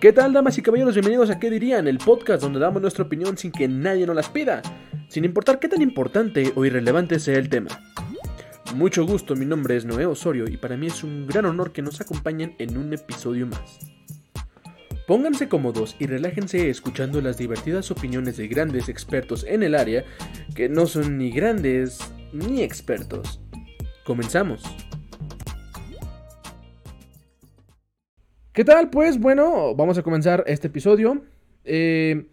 ¿Qué tal, damas y caballeros? Bienvenidos a ¿Qué dirían? El podcast donde damos nuestra opinión sin que nadie nos las pida, sin importar qué tan importante o irrelevante sea el tema. Mucho gusto, mi nombre es Noé Osorio y para mí es un gran honor que nos acompañen en un episodio más. Pónganse cómodos y relájense escuchando las divertidas opiniones de grandes expertos en el área que no son ni grandes ni expertos. Comenzamos. ¿Qué tal? Pues bueno, vamos a comenzar este episodio. Eh,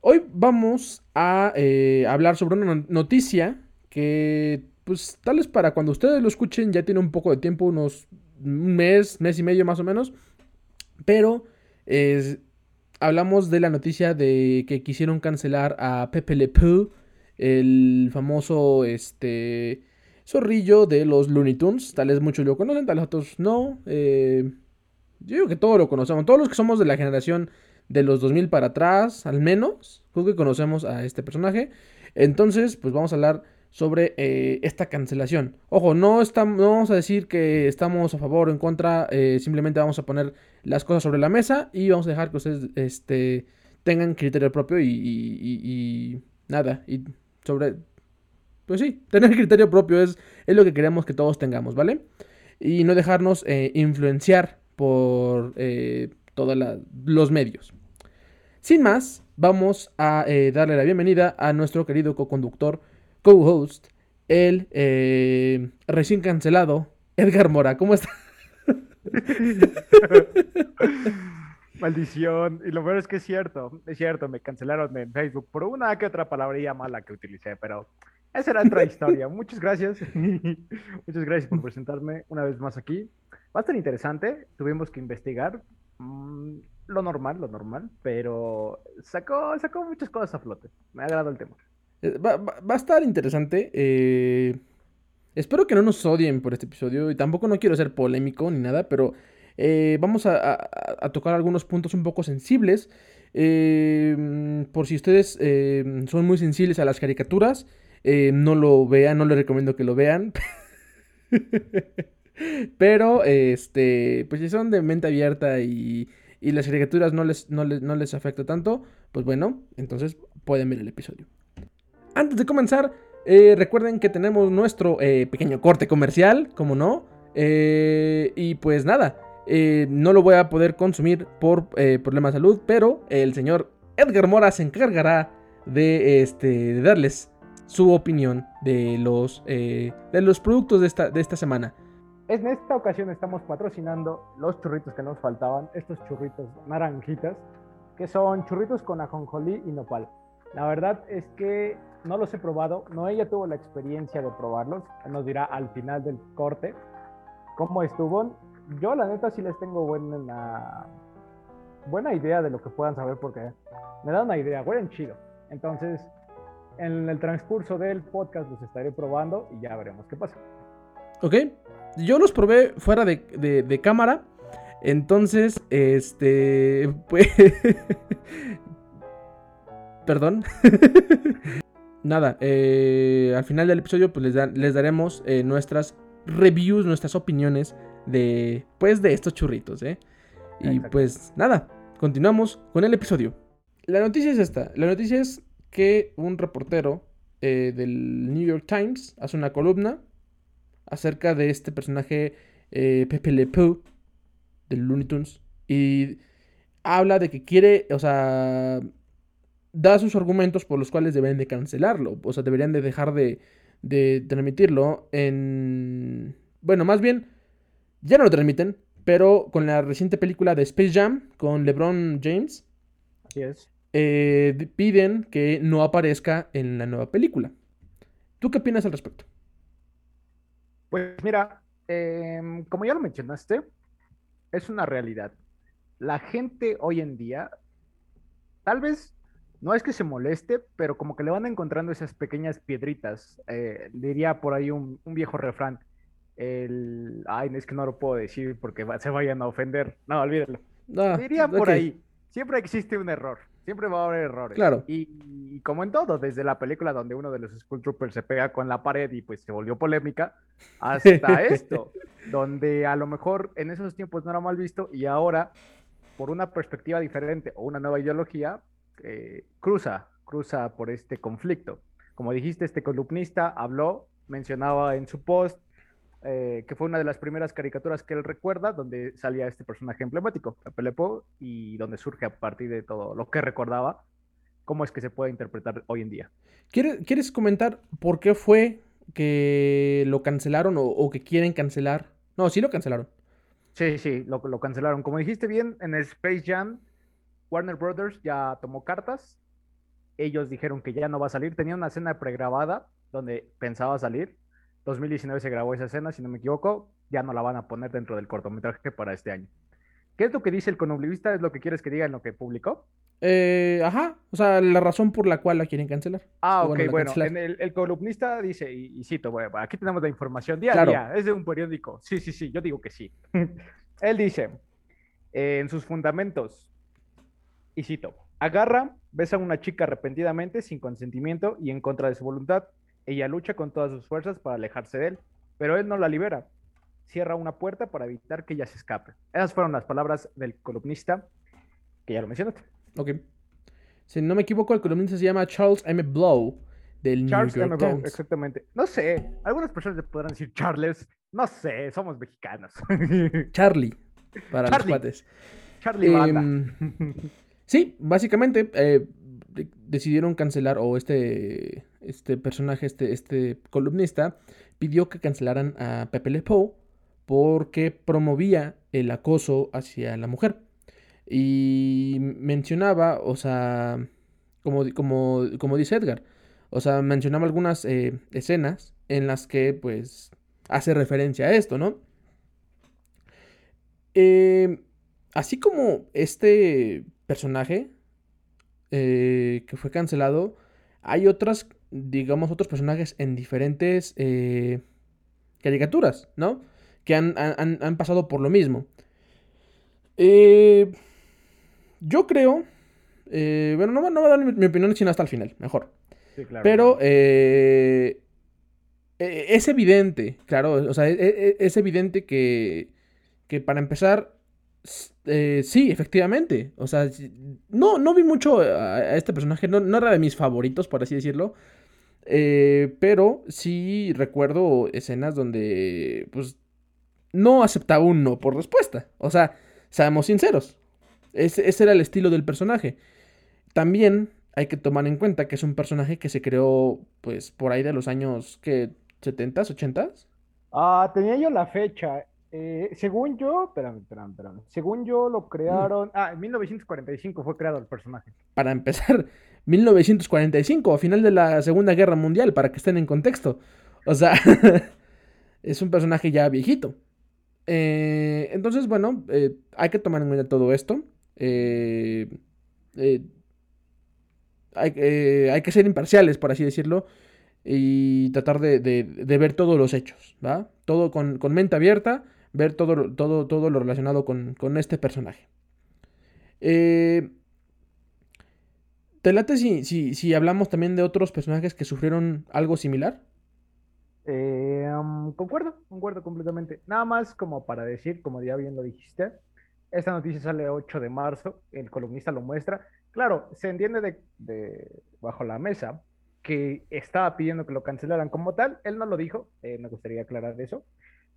hoy vamos a eh, hablar sobre una noticia que, pues, tal vez para cuando ustedes lo escuchen ya tiene un poco de tiempo, unos un mes, mes y medio más o menos. Pero hablamos de la noticia de que quisieron cancelar a Pepe Le Pew, el famoso este zorrillo de los Looney Tunes. Tal vez muchos lo conocen, tal vez otros no. Eh, yo digo que todos lo conocemos. Todos los que somos de la generación de los 2000 para atrás, al menos, creo que conocemos a este personaje. Entonces, pues vamos a hablar sobre eh, esta cancelación. Ojo, no, estamos, no vamos a decir que estamos a favor o en contra, eh, simplemente vamos a poner las cosas sobre la mesa y vamos a dejar que ustedes este, tengan criterio propio y, y, nada, y sobre... Pues sí, tener criterio propio es, es lo que queremos que todos tengamos, ¿vale? Y no dejarnos eh, influenciar por eh, todos los medios. Sin más, vamos a eh, darle la bienvenida a nuestro querido co-conductor, co-host, el eh, recién cancelado Edgar Mora. ¿Cómo está? Maldición. Y lo peor es que es cierto, es cierto, me cancelaron en Facebook por una que otra palabrería mala que utilicé, pero esa era otra historia. Muchas gracias. Muchas gracias por presentarme una vez más aquí. Va a estar interesante. Tuvimos que investigar mm, lo normal, lo normal, pero sacó, sacó muchas cosas a flote. Me ha agradado el tema. Eh, va, a estar interesante. Eh, espero que no nos odien por este episodio. Y tampoco no quiero ser polémico ni nada, pero eh, vamos a, tocar algunos puntos un poco sensibles. por si ustedes son muy sensibles a las caricaturas, no lo vean, no les recomiendo que lo vean. Pero, este, pues si son de mente abierta y, y las caricaturas no les, no, les, afecta tanto, pues bueno, entonces pueden ver el episodio. Antes de comenzar, eh, recuerden que tenemos nuestro eh, pequeño corte comercial, como no. Eh, y pues nada, no lo voy a poder consumir por problemas de salud, pero el señor Edgar Mora se encargará de, este, de darles su opinión de los, de los productos de esta, de esta semana. En esta ocasión estamos patrocinando los churritos que nos faltaban, estos churritos naranjitas, que son churritos con ajonjolí y nopal. La verdad es que no los he probado, no ella tuvo la experiencia de probarlos, nos dirá al final del corte cómo estuvo. Yo la neta sí les tengo buena, buena idea de lo que puedan saber porque me da una idea, huelen chido. Entonces, en el transcurso del podcast los estaré probando y ya veremos qué pasa. Ok, yo los probé fuera de, cámara. Entonces, este. Pues. Perdón. Nada, eh, al final del episodio, pues les, daremos eh, nuestras reviews, nuestras opiniones de. Pues de estos churritos, ¿eh? Y pues nada, continuamos con el episodio. La noticia es esta: la noticia es que un reportero eh, del New York Times hace una columna acerca de este personaje eh, Pepe Le Pew del Looney Tunes y habla de que quiere, o sea, da sus argumentos por los cuales deben de cancelarlo, o sea, deberían de dejar de, de transmitirlo en... Bueno, más bien, ya no lo transmiten, pero con la reciente película de Space Jam con LeBron James, eh, piden que no aparezca en la nueva película. ¿Tú qué opinas al respecto? Pues mira, em, como ya lo mencionaste, es una realidad. La gente hoy en día, tal vez no es que se moleste, pero como que le van encontrando esas pequeñas piedritas. Eh, diría por ahí un, viejo refrán. El, ay, es que no lo puedo decir porque se vayan a ofender. No, olvídalo. diría por ahí. Siempre existe un error. Siempre va a haber errores. Claro. Y, como en todo, desde la película donde uno de los Skull Troopers se pega con la pared y pues se volvió polémica, hasta esto, donde a lo mejor en esos tiempos no era mal visto y ahora por una perspectiva diferente o una nueva ideología, eh, cruza, cruza por este conflicto. Como dijiste, este columnista habló, mencionaba en su post eh, que fue una de las primeras caricaturas que él recuerda, donde salía este personaje emblemático, Pepe y donde surge a partir de todo lo que recordaba, cómo es que se puede interpretar hoy en día. ¿Quieres, comentar por qué fue que lo cancelaron o, que quieren cancelar? No, sí lo cancelaron. Sí, sí, lo, lo cancelaron. Como dijiste bien, en el Space Jam, Warner Brothers ya tomó cartas. Ellos dijeron que ya no va a salir. Tenía una escena pregrabada donde pensaba salir 2019 se grabó esa escena, si no me equivoco, ya no la van a poner dentro del cortometraje para este año. ¿Qué es lo que dice el conoblivista? ¿Es lo que quieres que diga en lo que publicó? Eh, ajá, o sea, la razón por la cual la quieren cancelar. Ah, ok, bueno, el, columnista dice, y, cito, bueno, aquí tenemos la información día a día, es de un periódico. Sí, sí, sí, yo digo que sí. Él dice, eh, en sus fundamentos, y cito, agarra, besa a una chica arrepentidamente, sin consentimiento y en contra de su voluntad, ella lucha con todas sus fuerzas para alejarse de él, pero él no la libera. Cierra una puerta para evitar que ella se escape. Esas fueron las palabras del columnista, que ya lo mencionaste. Ok. Si no me equivoco, el columnista se llama Charles M. Blow, del Charles New York M. Blow, exactamente. No sé, algunas personas le podrán decir Charles. No sé, somos mexicanos. Charlie, para los cuates. Charlie eh, Sí, básicamente eh, decidieron cancelar, o este, este personaje, este, este columnista, pidió que cancelaran a Pepe Le Pew porque promovía el acoso hacia la mujer. Y mencionaba, o sea, como, como, como dice Edgar, o sea, mencionaba algunas eh, escenas en las que, pues, hace referencia a esto, ¿no? Eh, así como este personaje eh, que fue cancelado, hay otras, digamos, otros personajes en diferentes eh, caricaturas, ¿no? Que han, pasado por lo mismo. Eh, yo creo, bueno, no, no, voy a dar mi, opinión sino hasta el final, mejor. Pero e, es evidente, claro, o sea, e, e, es, evidente que, que para empezar eh, sí, efectivamente. O sea, no, no vi mucho a, este personaje, no, era de mis favoritos, por así decirlo. Eh, pero sí recuerdo escenas donde, pues, no aceptaba un no por respuesta. O sea, seamos sinceros. Ese, ese era el estilo del personaje. También hay que tomar en cuenta que es un personaje que se creó, pues, por ahí de los años, ¿qué? ¿70s, 80s? Ah, tenía yo la fecha. Eh, según yo, espérame, espérame, espérame. Según yo lo crearon. Ah, en 1945 fue creado el personaje. Para empezar, 1945, a final de la Segunda Guerra Mundial, para que estén en contexto. O sea, es un personaje ya viejito. Eh, entonces, bueno, eh, hay que tomar en cuenta todo esto. hay, hay, que ser imparciales, por así decirlo. Y tratar de, de, ver todos los hechos, ¿va? Todo con, con mente abierta ver todo, todo, todo lo relacionado con, este personaje. Eh, ¿Te late si, si, hablamos también de otros personajes que sufrieron algo similar? Eh, um, concuerdo, concuerdo completamente. Nada más como para decir, como ya bien lo dijiste, esta noticia sale 8 de marzo, el columnista lo muestra. Claro, se entiende de, de bajo la mesa que estaba pidiendo que lo cancelaran como tal. Él no lo dijo, eh, me gustaría aclarar eso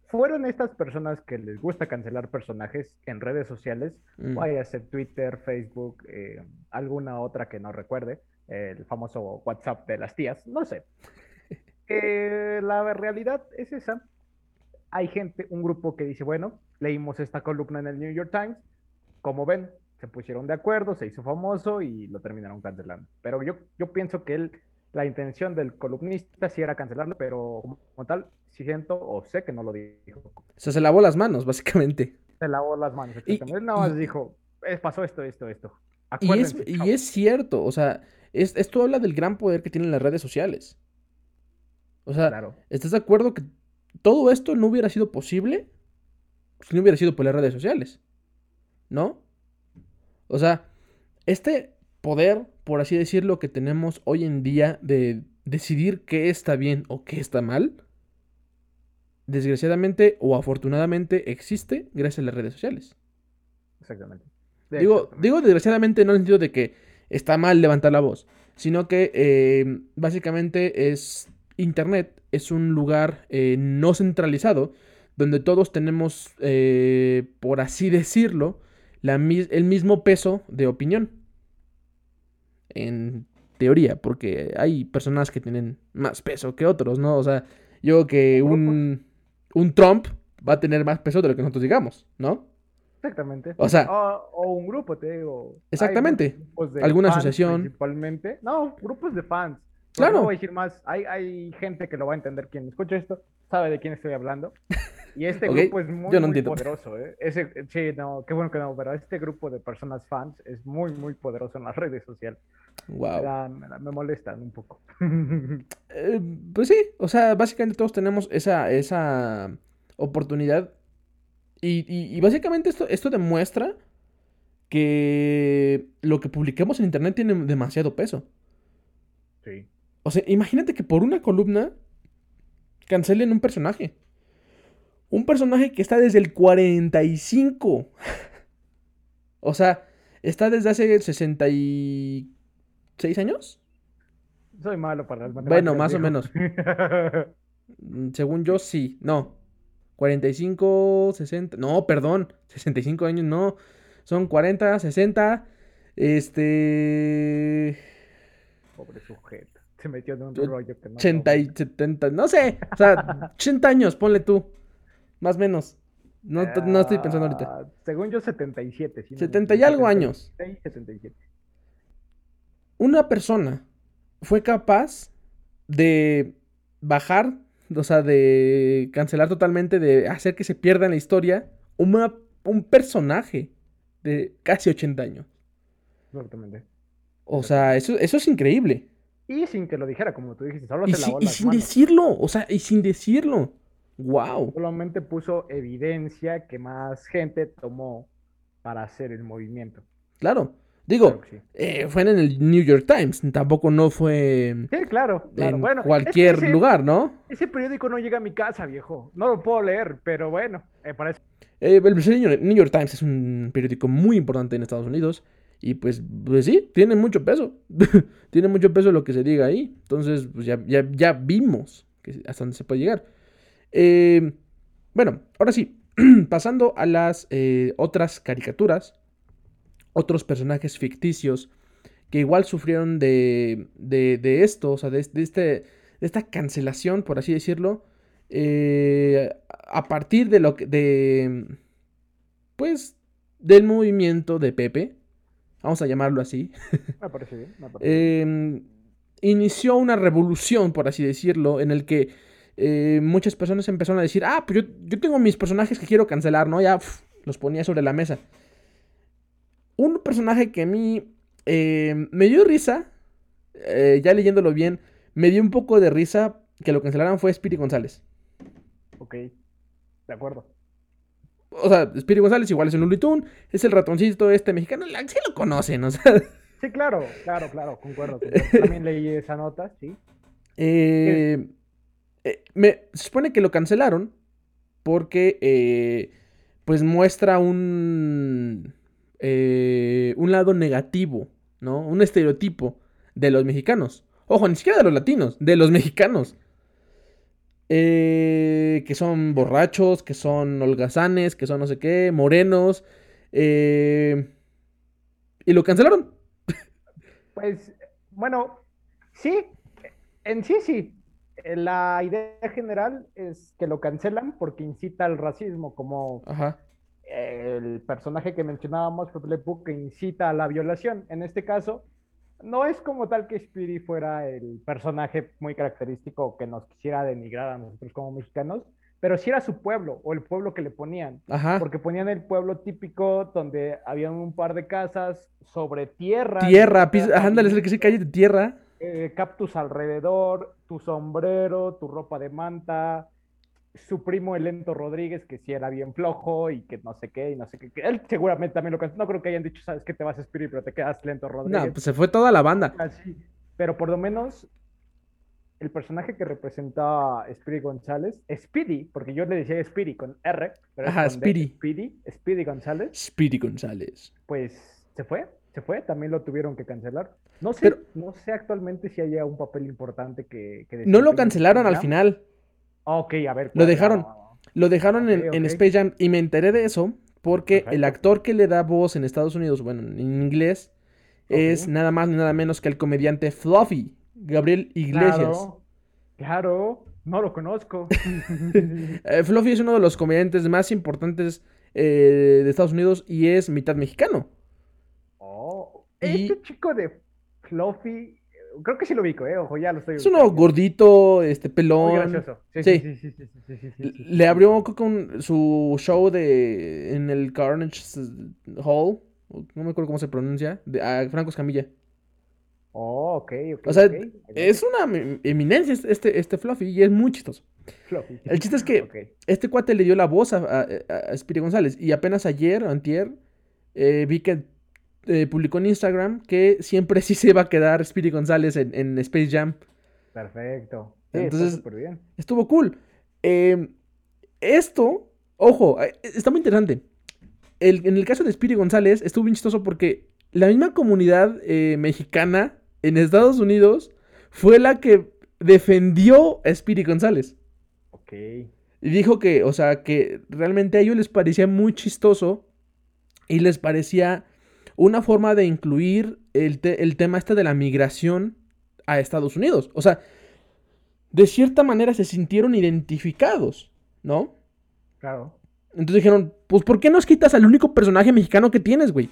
fueron estas personas que les gusta cancelar personajes en redes sociales, mm. vaya a ser Twitter, Facebook, eh, alguna otra que no recuerde, el famoso WhatsApp de las tías, no sé. Eh, la realidad es esa. Hay gente, un grupo que dice, bueno, leímos esta columna en el New York Times, como ven, se pusieron de acuerdo, se hizo famoso y lo terminaron cancelando. Pero yo, yo pienso que él la intención del columnista sí era cancelarlo, pero como tal, sí siento o sé que no lo dijo. O sea, se lavó las manos, básicamente. Se lavó las manos, exactamente. Él nada más dijo, eh, pasó esto, esto, esto. Y es, y es, cierto, o sea, esto habla del gran poder que tienen las redes sociales. O sea, ¿estás de acuerdo que todo esto no hubiera sido posible si no hubiera sido por las redes sociales? ¿No? O sea, este poder, por así decirlo, que tenemos hoy en día de decidir qué está bien o qué está mal, desgraciadamente o afortunadamente existe gracias a las redes sociales. Exactamente. Digo, digo desgraciadamente no en el sentido de que está mal levantar la voz, sino que eh, básicamente es Internet, es un lugar eh, no centralizado, donde todos tenemos, eh, por así decirlo, la, el mismo peso de opinión. En teoría, porque hay personas que tienen más peso que otros, ¿no? O sea, yo que un, un Trump va a tener más peso de lo que nosotros digamos, ¿no? Exactamente. O sea. O, un grupo, te digo. Exactamente. Alguna asociación. Principalmente. No, grupos de fans. Claro. No voy a decir más. Hay, hay gente que lo va a entender quien escucha esto, sabe de quién estoy hablando. Y este grupo es muy, poderoso. ¿eh? Ese, sí, no, qué bueno que no, pero este grupo de personas fans es muy, muy poderoso en las redes sociales. Wow. Me, molestan un poco. Eh, pues sí, o sea, básicamente todos tenemos esa, esa oportunidad. Y, básicamente esto, esto demuestra que lo que publiquemos en internet tiene demasiado peso. Sí. O sea, imagínate que por una columna cancelen un personaje. Un personaje que está desde el 45. o sea, está desde hace 66 años. Soy malo para el Bueno, más o menos. Mm, según yo, sí. No. 45, 60. No, perdón. 65 años, no. Son 40, 60. Este. Pobre sujeto. Se metió en un rollo que no. 80 y 70. No sé. O sea, 80 años, ponle tú. Más o menos. No, no estoy pensando ahorita. Ah, según yo, 77. 70 y algo años. 77. Una persona fue capaz de bajar, o sea, de cancelar totalmente, de hacer que se pierda en la historia un personaje de casi 80 años. Exactamente. O sea, eso, eso es increíble. Y sin que lo dijera, como tú dijiste, solo se lavó y sin decirlo, o sea, y sin decirlo. Wow. Solamente puso evidencia que más gente tomó para hacer el movimiento. Claro. Digo, eh, fue en el New York Times, tampoco no fue sí, claro, en cualquier lugar, ¿no? Ese periódico no llega a mi casa, viejo. No lo puedo leer, pero bueno, eh, parece. Eh, el New York Times es un periódico muy importante en Estados Unidos y pues, pues sí, tiene mucho peso. tiene mucho peso lo que se diga ahí. Entonces, pues ya, ya, ya vimos que hasta dónde se puede llegar. Eh, bueno, ahora sí, pasando a las eh, otras caricaturas, otros personajes ficticios que igual sufrieron de, de, esto, o sea, de, este, de esta cancelación, por así decirlo, eh, a partir de lo que, de, pues, del movimiento de Pepe, vamos a llamarlo así. Me parece bien. Em, inició una revolución, por así decirlo, en el que eh, muchas personas empezaron a decir, ah, pues yo, tengo mis personajes que quiero cancelar, ¿no? Ya los ponía sobre la mesa. Un personaje que a mí eh, me dio risa, eh, ya leyéndolo bien, me dio un poco de risa que lo cancelaran fue Spirit González. Ok, de acuerdo. O sea, Spirit González igual es un Looney es el ratoncito este mexicano, sí lo conocen, o sea. Sí, claro, claro, claro, concuerdo. También leí esa nota, sí. Eh, eh, me, se supone que lo cancelaron porque eh, pues muestra un, eh, un lado negativo, ¿no? Un estereotipo de los mexicanos. Ojo, ni siquiera de los latinos, de los mexicanos. que son borrachos, que son holgazanes, que son no sé qué, morenos. y lo cancelaron. Pues, bueno, sí, en sí sí, eh, la idea general es que lo cancelan porque incita al racismo, como el personaje que mencionábamos, que incita a la violación. En este caso, no es como tal que Speedy fuera el personaje muy característico que nos quisiera denigrar a nosotros como mexicanos, pero sí era su pueblo o el pueblo que le ponían. Porque ponían el pueblo típico donde había un par de casas sobre tierra. Tierra, ándale, es el que se calle de tierra. Eh, cactus alrededor, tu sombrero, tu ropa de manta, su primo el Lento Rodríguez, que sí era bien flojo y que no sé qué, y no sé qué. Él seguramente también lo No creo que hayan dicho, sabes que te vas a Spirit, pero te quedas Lento Rodríguez. No, pues se fue toda la banda. Así. Pero por lo menos el personaje que representa a Speedy González, Speedy, porque yo le decía Speedy con R, pero es Ajá, D, Speedy. Speedy, Speedy González, Speedy González. pues se fue, se fue, también lo tuvieron que cancelar. No sé, Pero- no sé actualmente si haya un papel importante que... que No lo cancelaron al final. Ah, Ok, a ver. Lo dejaron. Ah, Lo dejaron en, en. Space Jam y me enteré de eso porque el actor que le da voz en Estados Unidos, bueno, en inglés, es nada más ni nada menos que el comediante Fluffy, Gabriel Iglesias. Claro, claro, no lo conozco. Eh, Fluffy es uno de los comediantes más importantes eh, de Estados Unidos y es mitad mexicano. Oh, Y- este chico de Cluffy. Creo que sí lo ubico, ¿eh? Ojo, ya lo estoy. Es uno gordito, este pelón. Sí, sí. sí. Le abrió con su show de en el Carnage Hall. No me acuerdo cómo se pronuncia. A Franco Escamilla. Oh, ok, ok. O sea, es una em, eminencia este, este, este Fluffy y es muy chistoso. Fluffy. El chiste es que este cuate le dio la voz a, a, González y apenas ayer, antier, eh, vi que eh, publicó en Instagram que siempre sí se va a quedar Speedy González en, en Space Jam. Perfecto. Sí, Entonces- está bien. Estuvo cool. Eh, esto, ojo, eh, está muy interesante. El- en el caso de Speedy González estuvo bien chistoso porque la misma comunidad eh, mexicana en Estados Unidos fue la que defendió a Speedy González. Ok. Y dijo que, o sea, que realmente a ellos les parecía muy chistoso y les parecía una forma de incluir el, te- el tema este de la migración a Estados Unidos. O sea, de cierta manera se sintieron identificados, ¿no? Claro. Entonces dijeron, pues ¿por qué nos quitas al único personaje mexicano que tienes, güey?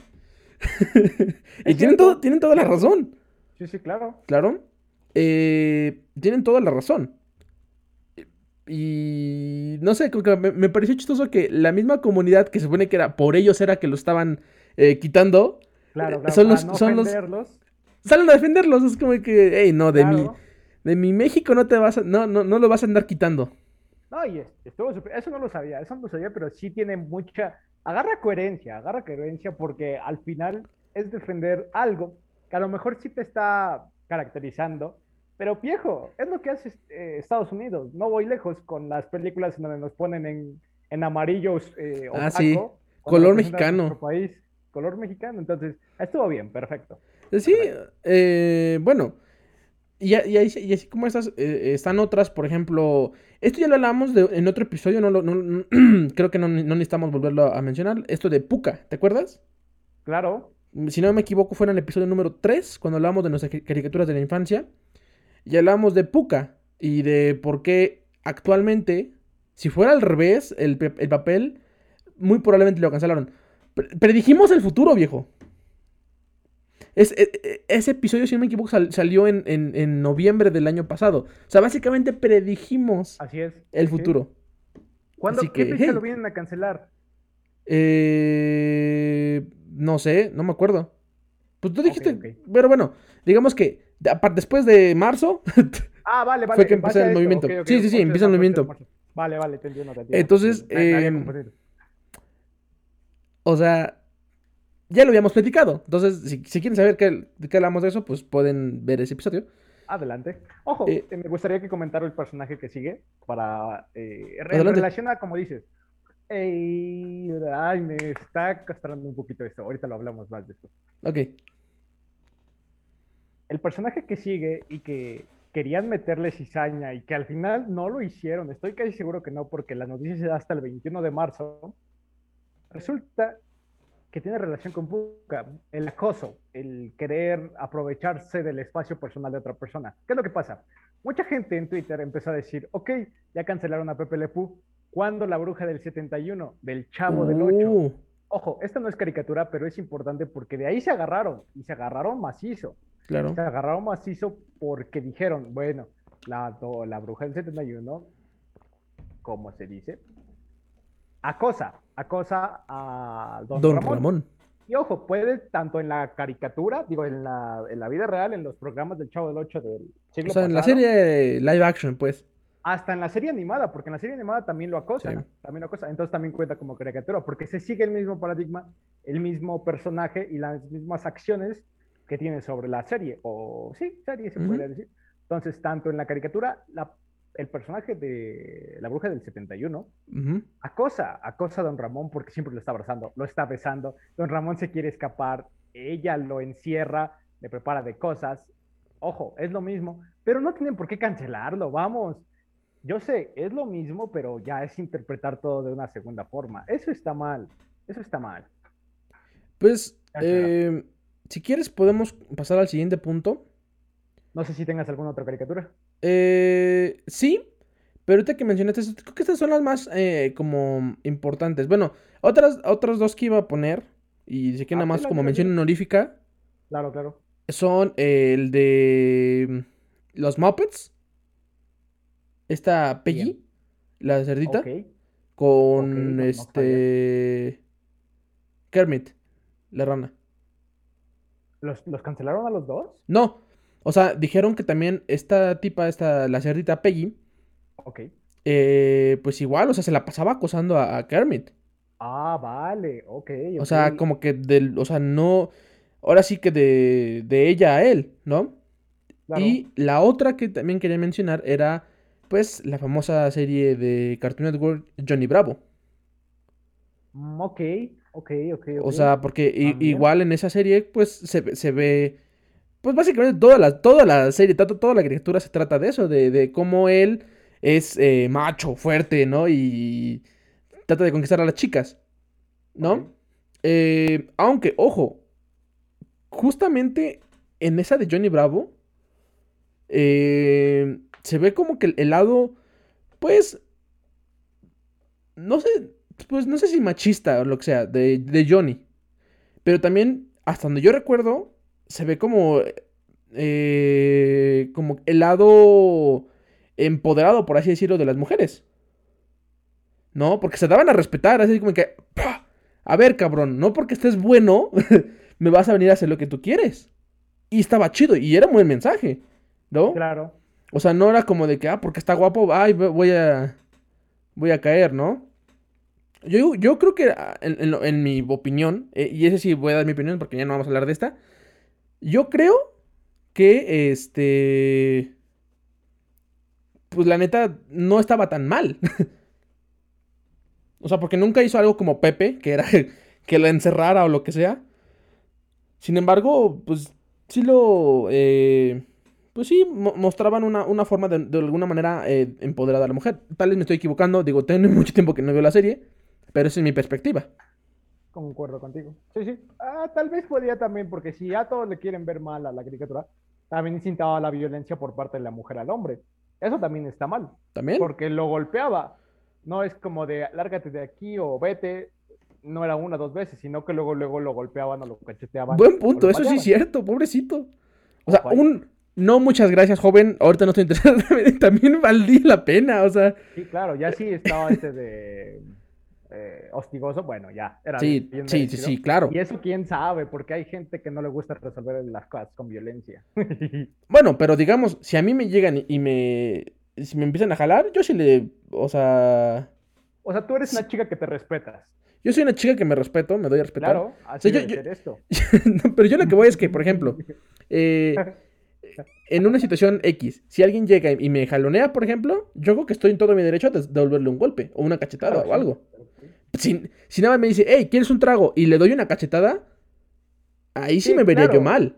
y tienen, todo, tienen toda la razón. Sí, sí, claro. Claro. Eh, tienen toda la razón. Y no sé, como que me, me pareció chistoso que la misma comunidad que se supone que era por ellos era que lo estaban eh, quitando, Claro, Eh, claro. son los- no son los- salen a defenderlos. Es como que, hey, no, de mi, de mi México no te vas a, no, no, no lo vas a andar quitando. No, y es- estuvo súper- Eso no lo sabía, eso no lo sabía, pero sí tiene mucha. Agarra coherencia, agarra coherencia porque al final es defender algo que a lo mejor sí te está caracterizando, pero viejo, es lo que hace eh, Estados Unidos. No voy lejos con las películas en donde nos ponen en, en amarillo eh, Ah, sí. Color mexicano. país, color mexicano. Entonces, estuvo bien, perfecto. Sí, eh, bueno. Y, y así, y así como estas, eh, están otras, por ejemplo, esto ya lo hablamos de- en otro episodio, no, lo- no- no- creo que no, no necesitamos volverlo a mencionar, esto de Puka, ¿te acuerdas? Claro, Si no me equivoco, fue en el episodio número 3, cuando hablamos de nuestras cari- caricaturas de la infancia, y hablamos de Puka y de por qué actualmente, si fuera al revés el, el papel, muy probablemente lo cancelaron. Pre- predijimos el futuro, viejo. Es- e- e- ese episodio, si no me equivoco, sal- salió en, en- en noviembre del año pasado. O sea, básicamente predijimos así es. el sí, sí. futuro. ¿Cuándo, Así ¿Qué que, hey. lo vienen a cancelar? Eh, no sé, no me acuerdo. Pues tú dijiste, pero bueno, digamos que después de marzo, Ah, vale, vale. Fue que en base empezó a el esto, movimiento. Sí, sí, sí, empieza el movimiento. Vale, vale, te entiendo, te entiendo. Entonces, Me- me había em, confundido. O sea, ya lo habíamos platicado. Entonces, si, si quieren saber qué, qué hablamos de eso, pues pueden ver ese episodio. Adelante. Ojo, eh, eh, me gustaría que comentara el personaje que sigue para eh, a como dices. Ey, ay, me está castrando un poquito esto. Ahorita lo hablamos más de esto. Ok. El personaje que sigue y que querían meterle cizaña y que al final no lo hicieron, estoy casi seguro que no, porque la noticia se da hasta el 21 de marzo. Resulta que tiene relación con Puka, el acoso, el querer aprovecharse del espacio personal de otra persona. ¿Qué es lo que pasa? Mucha gente en Twitter empezó a decir, ok, ya cancelaron a Pepe Le Pew. ¿Cuándo la bruja del 71? Del chavo del 8. Uh, Ojo, esta no es caricatura, pero es importante porque de ahí se agarraron y se agarraron macizo. claro. Se agarraron macizo porque dijeron, bueno, la, la bruja del 71, ¿cómo se dice? Acosa, acosa a Don, Don Ramón. Ramón. Y ojo, puede tanto en la caricatura, digo, en la, en la vida real, en los programas del Chavo del 8 del siglo O sea, en la serie live action, pues. hasta en la serie animada, porque en la serie animada también lo acosan, Sí. también lo acosan, entonces también cuenta como caricatura, porque se sigue el mismo paradigma, el mismo personaje y las mismas acciones que tiene sobre la serie, o sí, serie se Ujú. podría decir. Entonces, tanto en la caricatura, la, el personaje de la bruja del 71 Ujú. acosa, acosa a don Ramón porque siempre lo está abrazando, lo está besando. Don Ramón se quiere escapar, ella lo encierra, le prepara de cosas. Ojo, es lo mismo, pero no tienen por qué cancelarlo, vamos. Yo sé, es lo mismo, pero ya es interpretar todo de una segunda forma. Eso está mal, eso está mal. Pues, eh, si quieres, podemos pasar al siguiente punto. No sé si tengas alguna otra caricatura. Eh, sí, pero ahorita que mencionaste, creo que estas son las más eh, como importantes. Bueno, otras, otras dos que iba a poner, y si que Ah, nada más como mención honorífica, Claro, claro. son eh, el de los Muppets, esta Peggy, Bien. la cerdita, Ok. con este Kermit, la rana. ¿Los, ¿Los cancelaron a los dos? No, o sea, dijeron que también esta tipa, esta, la cerdita Peggy, Ok. eh, pues igual, o sea, se la pasaba acosando a, a Kermit. Ah, vale, ok. O sea, como que del, o sea, no, ahora sí que de, de ella a él, ¿no? Claro. Y la otra que también quería mencionar era, pues, la famosa serie de Cartoon Network, Johnny Bravo. Mm, ok, ok, ok. O ok. sea, porque i- igual en esa serie, pues, se, se ve, pues, básicamente toda la, toda la serie, toda, toda la criatura se trata de eso, de, de cómo él es eh, macho, fuerte, ¿no? Y trata de conquistar a las chicas, ¿no? Eh, aunque, ojo, justamente en esa de Johnny Bravo, eh, se ve como que el, el lado, pues, no sé, pues no sé si machista o lo que sea, de, de Johnny. Pero también, hasta donde yo recuerdo, se ve como, eh, como el lado empoderado, por así decirlo, de las mujeres. ¿No? Porque se daban a respetar, así como que, ¡pah! a ver, cabrón, no porque estés bueno, me vas a venir a hacer lo que tú quieres. Y estaba chido, y era un buen mensaje, ¿no? Claro. O sea, no era como de que, ah, porque está guapo, ay, vo- voy a, voy a caer, ¿no? Yo, yo creo que, ah, en, en mi opinión, eh, y ese sí voy a dar mi opinión porque ya no vamos a hablar de esta, yo creo que, este, pues la neta, no estaba tan mal. O sea, porque nunca hizo algo como Pepe, que era que la encerrara o lo que sea. Sin embargo, pues sí lo... eh, pues sí, mo- mostraban una, una forma de, de alguna manera eh, empoderada a la mujer. Tal vez me estoy equivocando, digo, tengo mucho tiempo que no veo la serie, pero esa es mi perspectiva. Concuerdo contigo. Sí, sí. Ah, tal vez podía también, porque si a todos le quieren ver mal a la caricatura, también incitaba la violencia por parte de la mujer al hombre. Eso también está mal, ¿También? porque lo golpeaba. No es como de lárgate de aquí o vete. No era una o dos veces, sino que luego, luego lo golpeaban o lo cacheteaban. Buen punto, eso sí es cierto, pobrecito. O sea, un... No, muchas gracias, joven. Ahorita no estoy interesado. También valdría la pena, o sea... Sí, claro, ya sí estaba este de eh, hostigoso, bueno, ya. Era Sí, bien sí, sí, claro. Y eso quién sabe, porque hay gente que no le gusta resolver las cosas con violencia. Bueno, pero digamos, si a mí me llegan y- me... Si me empiezan a jalar, yo sí le... O sea... o sea, tú eres una chica que te respetas. Yo soy una chica que me respeto, me doy a respetar. Claro, así yo- debe yo- ser esto. No, pero yo lo que voy es que, por ejemplo, eh, en una situación X, si alguien llega y me jalonea, por ejemplo, yo creo que estoy en todo mi derecho de devolverle un golpe o una cachetada Claro, o sí. algo. Si, si nada más me dice, hey, ¿quieres un trago? Y le doy una cachetada, ahí sí, Sí, me vería yo claro. mal.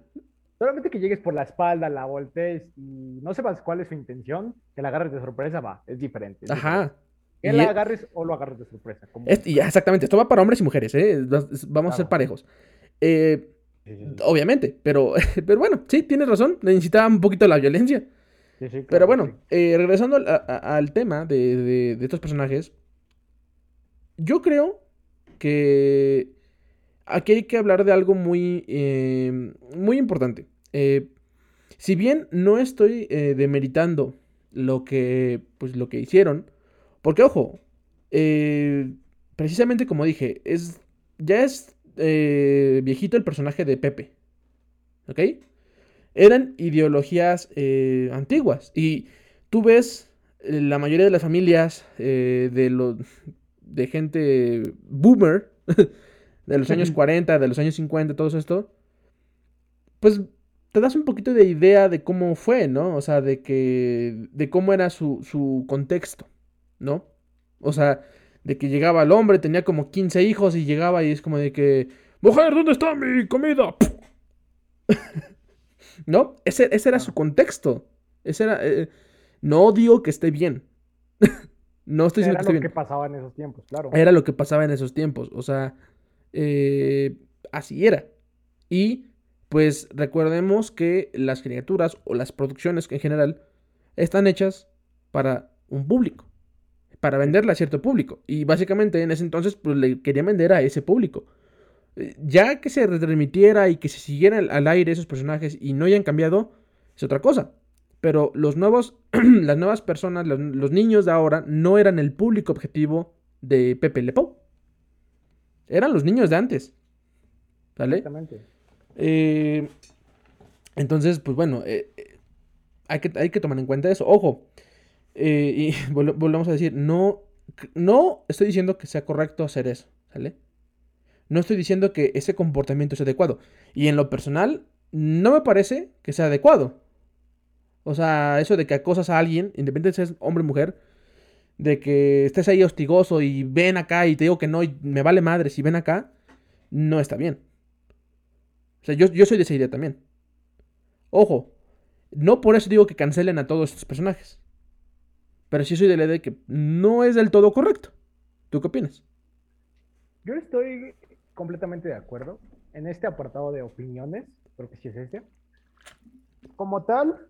Solamente que llegues por la espalda, la voltees y no sepas cuál es su intención, que la agarres de sorpresa, va, es diferente. es diferente. Ajá. Que Y la e- agarres o lo agarres de sorpresa. como- es- y exactamente, esto va para hombres y mujeres, ¿eh? Vamos a ser Claro. parejos. Eh, Sí, obviamente, pero, pero bueno, sí, tienes razón, necesitaba un poquito la violencia. Sí, sí, Pero claro, bueno, sí. eh, regresando al, a- a- al tema de, de- de estos personajes, yo creo que aquí hay que hablar de algo muy, eh, muy importante. Eh, si bien no estoy eh, demeritando lo que, pues, lo que hicieron, porque ojo, eh, precisamente como dije, es, ya es viejito el personaje de Pepe, ¿ok? eran ideologías antiguas. Y tú ves la mayoría de las familias de, lo- de gente boomer, de los años 40, de los años 50, todo esto, pues te das un poquito de idea de cómo fue, ¿no? O sea, de que, de cómo era su, su contexto, ¿no? O sea, de que llegaba el hombre, tenía como 15 hijos y llegaba y es como de que, mujer, ¿dónde está mi comida? ¿No? Ese, ese, era su contexto. Ese era... Eh, no digo que esté bien. No estoy diciendo que esté bien. Era lo que pasaba en esos tiempos, claro. Era lo que pasaba en esos tiempos. O sea, eh, así era. Y pues recordemos que las criaturas o las producciones en general están hechas para un público, para venderle a cierto público. Y básicamente en ese entonces pues, le quería vender a ese público. Eh, ya que se retransmitiera y que se siguieran al aire esos personajes y no hayan cambiado, es otra cosa. Pero los nuevos, las nuevas personas, los, los, niños de ahora, no eran el público objetivo de Pepe Le Pou. Eran los niños de antes. ¿Vale? Exactamente. Eh, entonces, pues bueno, eh, hay, que, hay que tomar en cuenta eso. Ojo, eh, y vol volvemos a decir, no, no estoy diciendo que sea correcto hacer eso, ¿sale? No estoy diciendo que ese comportamiento es adecuado. Y en lo personal, no me parece que sea adecuado. O sea, eso de que acosas a alguien, independientemente si es hombre o mujer, de que estés ahí hostigoso y ven acá y te digo que no y me vale madre si ven acá, no está bien. O sea, yo, yo soy de esa idea también. Ojo, no por eso digo que cancelen a todos estos personajes. Pero sí soy de la idea de que no es del todo correcto. ¿Tú qué opinas? Yo estoy completamente de acuerdo en este apartado de opiniones, porque sí es este. Como tal,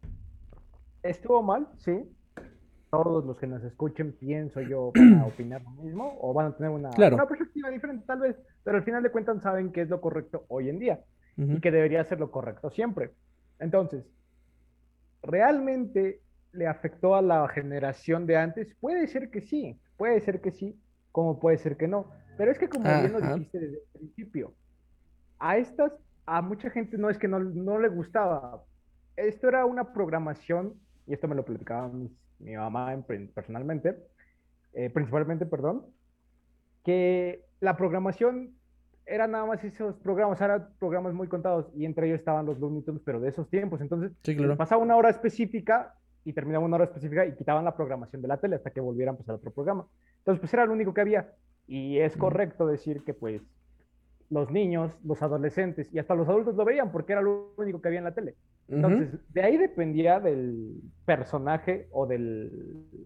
estuvo mal, sí. Todos los que nos escuchen, pienso yo, van a opinar lo mismo o van a tener una, claro. una perspectiva diferente, tal vez, pero al final de cuentas saben qué es lo correcto hoy en día uh -huh. y que debería ser lo correcto siempre. Entonces, ¿realmente le afectó a la generación de antes? Puede ser que sí, puede ser que sí, como puede ser que no. Pero es que como bien lo dijiste desde el principio, a estas, a mucha gente no es que no, no le gustaba. Esto era una programación, y esto me lo platicaba mi, mi mamá personalmente, eh, principalmente, perdón, que la programación era nada más esos programas, eran programas muy contados, y entre ellos estaban los Looney Tunes, pero de esos tiempos. Entonces, sí, claro. pasaba una hora específica y terminaba una hora específica y quitaban la programación de la tele hasta que volviera a empezar otro programa. Entonces, pues era lo único que había. Y es correcto decir que pues los niños, los adolescentes y hasta los adultos lo veían porque era lo único que había en la tele. Entonces, de ahí dependía del personaje o de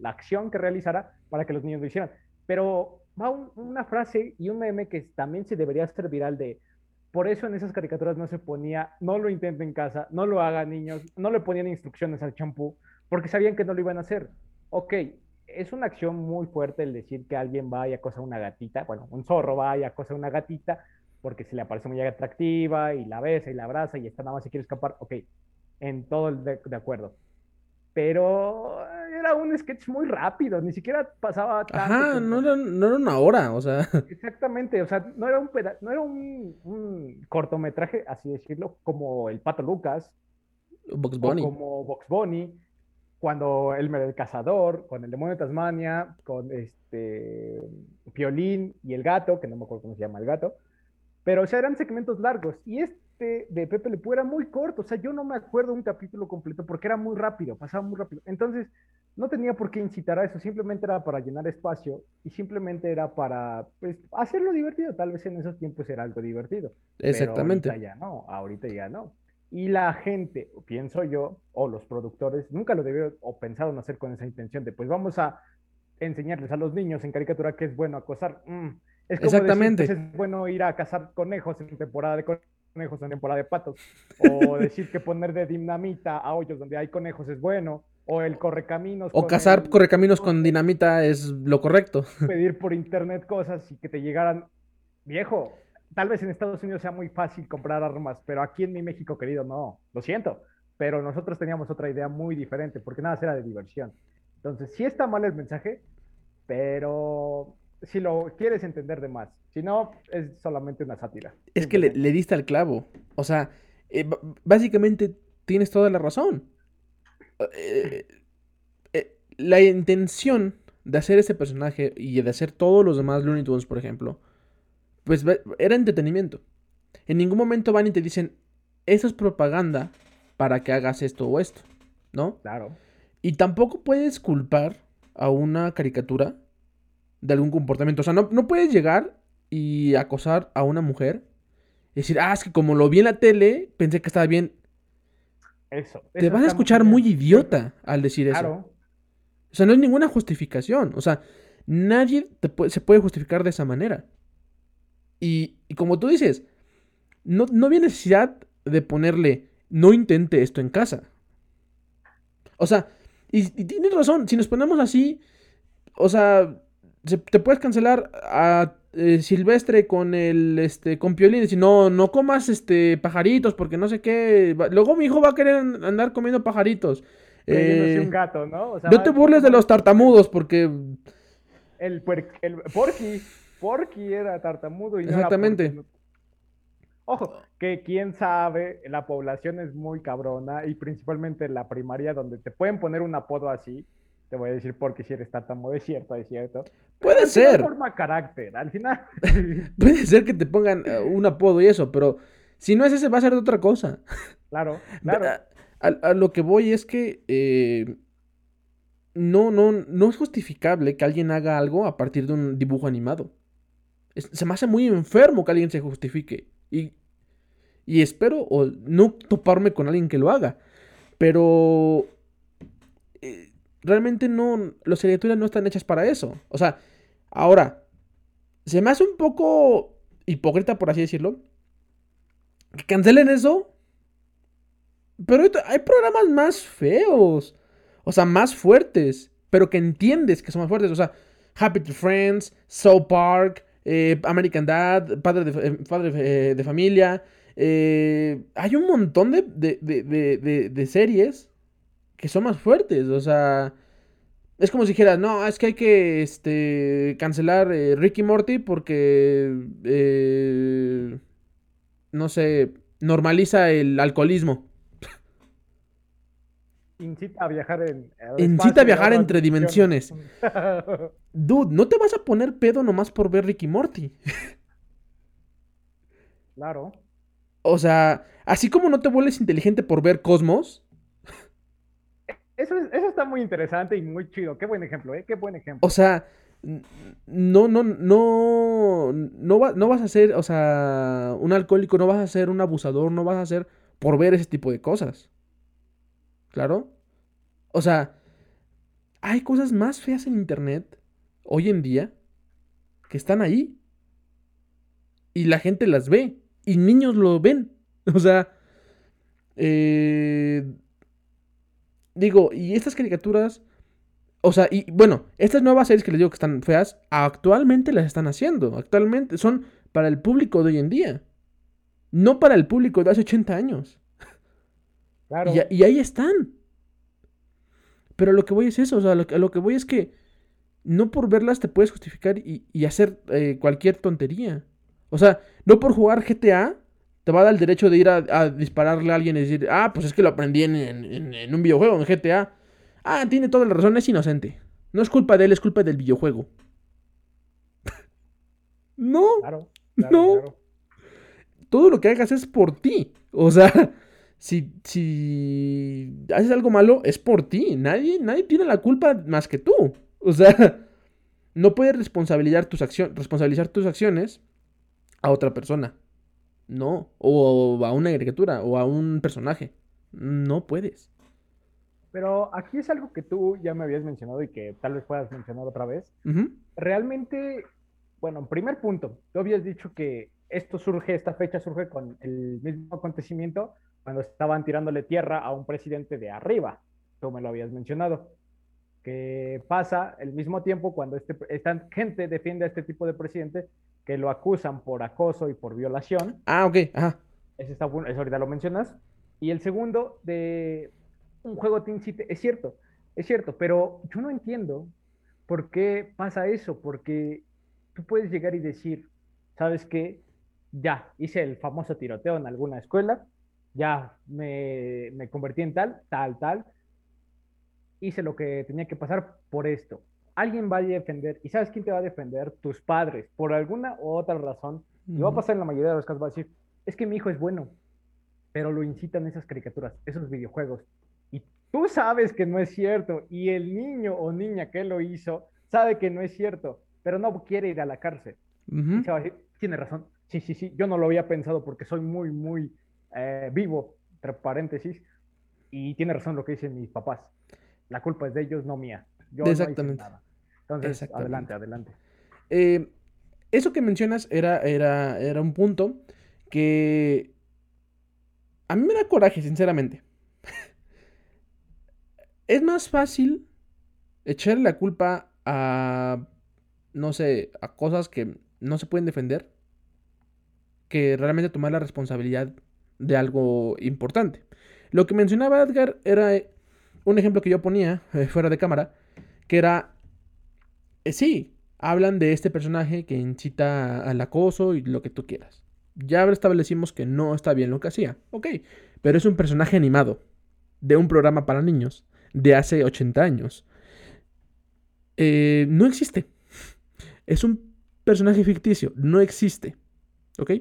la acción que realizara para que los niños lo hicieran. Pero va un, una frase y un meme que también se debería hacer viral de por eso en esas caricaturas no se ponía, no lo intenten en casa, no lo hagan niños, no le ponían instrucciones al champú, porque sabían que no lo iban a hacer. Ok, es una acción muy fuerte el decir que alguien va y acosa a una gatita, bueno, un zorro va y acosa a una gatita porque se le aparece muy atractiva y la besa y la abraza y está nada más se quiere escapar, ok, en todo el de, de acuerdo. Pero era un sketch muy rápido, ni siquiera pasaba tanto. Ajá, no era, no era, una hora, o sea. Exactamente, o sea, no era un, no era un, un cortometraje, así decirlo, como El Pato Lucas. Box Bunny. como Box Bunny, cuando el, el cazador, con el demonio de Tasmania, con este Piolín y el gato, que no me acuerdo cómo se llama el gato, pero o sea, eran segmentos largos y este de Pepe Le Pew era muy corto, o sea, yo no me acuerdo un capítulo completo porque era muy rápido, pasaba muy rápido. Entonces, no tenía por qué incitar a eso, simplemente era para llenar espacio y simplemente era para pues hacerlo divertido, tal vez en esos tiempos era algo divertido. Exactamente. Pero ahorita ya no, ahorita ya no. Y la gente, pienso yo, o los productores, nunca lo debieron o pensaron hacer con esa intención de, pues vamos a enseñarles a los niños en caricatura que es bueno acosar. Mm. Es como Exactamente. Decir, pues, es bueno ir a cazar conejos en temporada de conejos, en temporada de patos. O decir que poner de dinamita a hoyos donde hay conejos es bueno. O el correcaminos. O cazar el... correcaminos con dinamita es lo correcto. Pedir por internet cosas y que te llegaran. Viejo, tal vez en Estados Unidos sea muy fácil comprar armas, pero aquí en mi México querido no, lo siento, pero nosotros teníamos otra idea muy diferente, porque nada era de diversión. Entonces, sí está mal el mensaje, pero si lo quieres entender de más, si no, es solamente una sátira. Es que le, le, diste al clavo, o sea, eh, básicamente tienes toda la razón. Eh, eh, la intención de hacer ese personaje y de hacer todos los demás Looney Tunes, por ejemplo, pues era entretenimiento. En ningún momento van y te dicen, eso es propaganda para que hagas esto o esto, ¿no? Claro. Y tampoco puedes culpar a una caricatura de algún comportamiento. O sea, no, no puedes llegar y acosar a una mujer y decir, ah, es que como lo vi en la tele, pensé que estaba bien. Eso. Te eso vas a escuchar muy muy idiota al decir eso. Claro. O sea, no hay ninguna justificación. O sea, nadie te puede- se puede justificar de esa manera. Y, y como tú dices, no, no había necesidad de ponerle, no intente esto en casa. O sea, y, y tienes razón, si nos ponemos así, o sea, se- te puedes cancelar a eh, Silvestre con el, este, con Piolín y decir, no, no comas, este, pajaritos porque no sé qué. Luego mi hijo va a querer andar comiendo pajaritos. Eh, un gato, ¿no? O sea, no te burles de los tartamudos porque... El, puer- el Porky. Porky era tartamudo y no era Exactamente. Porky. Ojo, que quién sabe, la población es muy cabrona y principalmente en la primaria donde te pueden poner un apodo así. Te voy a decir Porky si eres tartamudo, es cierto, es cierto. Puede final ser. forma carácter, al final. Puede ser que te pongan eh, un apodo y eso, pero si no es ese va a ser de otra cosa. claro, claro. A, a- a lo que voy es que eh, no, no, no es justificable que alguien haga algo a partir de un dibujo animado. Es- se me hace muy enfermo que alguien se justifique. Y, y espero o no toparme con alguien que lo haga. Pero eh, realmente no, las criaturas no están hechas para eso. O sea, ahora, se me hace un poco hipócrita, por así decirlo, que cancelen eso. Pero hay, programas más feos. O sea, más fuertes. Pero que entiendes que son más fuertes. O sea, Happy Tree Friends, South Park, eh, American Dad, Padre de, eh, padre, eh, de Familia. hay un montón de- de- de series que son más fuertes. O sea, es como si dijeras, no, es que hay que este, cancelar eh, Ricky Morty porque, eh, no sé, normaliza el alcoholismo. Incita a viajar en. Incita a viajar entre dimensiones. Dude, no te vas a poner pedo nomás por ver Ricky Morty. claro. O sea, así como no te vuelves inteligente por ver Cosmos, Eso, es- eso está muy interesante y muy chido. Qué buen ejemplo, ¿eh? Qué buen ejemplo. o sea, no, no, no, no, no vas a ser, o sea, un alcohólico, no vas a ser un abusador, no vas a ser por ver ese tipo de cosas. ¿Claro? O sea, hay cosas más feas en internet hoy en día que están ahí. Y la gente las ve. Y niños lo ven. O sea, eh, digo, y estas caricaturas, o sea, y bueno, estas nuevas series que les digo que están feas, actualmente las están haciendo. Actualmente son para el público de hoy en día. No para el público de hace 80 años. claro. Y, ahí están. Pero lo que voy es eso, o sea, lo, lo que voy es que no por verlas te puedes justificar y, y hacer eh, cualquier tontería. O sea, no por jugar GTA te va a dar el derecho de ir a, a dispararle a alguien y decir, ah, pues es que lo aprendí en, en- un videojuego, en GTA. Ah, tiene toda la razón, es inocente. No es culpa de él, es culpa del videojuego. no, Claro, claro, No. claro. todo lo que hagas es por ti. O sea, si, si haces algo malo, es por ti. Nadie, nadie tiene la culpa más que tú. O sea, no puedes responsabilizar tus, acciones, responsabilizar tus acciones a otra persona. No. O a una caricatura o a un personaje. No puedes. Pero aquí es algo que tú ya me habías mencionado y que tal vez puedas mencionar otra vez. Ujú. Realmente, bueno, en primer punto, tú habías dicho que esto surge, esta fecha surge con el mismo acontecimiento cuando estaban tirándole tierra a un presidente de arriba. Tú me lo habías mencionado. Que pasa el mismo tiempo cuando este, esta gente defiende a este tipo de presidente que lo acusan por acoso y por violación. Ah, ok. Ajá. Ese está bueno, eso ahorita lo mencionas. Y el segundo de un juego te incite, es cierto, es cierto, pero yo no entiendo por qué pasa eso, porque tú puedes llegar y decir, ¿sabes qué? Ya, hice el famoso tiroteo en alguna escuela, ya me, me convertí en tal, tal, tal, hice lo que tenía que pasar por esto. Alguien va a defender, ¿y sabes quién te va a defender? Tus padres, por alguna u otra razón. Y va a pasar en la mayoría de los casos, va a decir, es que mi hijo es bueno. pero lo incitan esas caricaturas, esos videojuegos. Y tú sabes que no es cierto, y el niño o niña que lo hizo sabe que no es cierto, pero no quiere ir a la cárcel. tiene razón, sí, sí, sí, yo no lo había pensado porque soy muy, muy eh, vivo, entre paréntesis, y tiene razón lo que dicen mis papás. La culpa es de ellos, no mía. Yo Exactamente. No hice nada. Entonces, adelante, adelante. Eh, eso que mencionas era, era, era un punto que a mí me da coraje, sinceramente. es más fácil echarle la culpa a, no sé, a cosas que no se pueden defender que realmente tomar la responsabilidad de algo importante. Lo que mencionaba Edgar era un ejemplo que yo ponía eh, fuera de cámara, que era, eh, sí, hablan de este personaje que incita al acoso y lo que tú quieras. Ya establecimos que no está bien lo que hacía, ok, pero es un personaje animado de un programa para niños de hace 80 años. Eh, no existe. Es un personaje ficticio, no existe. ¿Ok?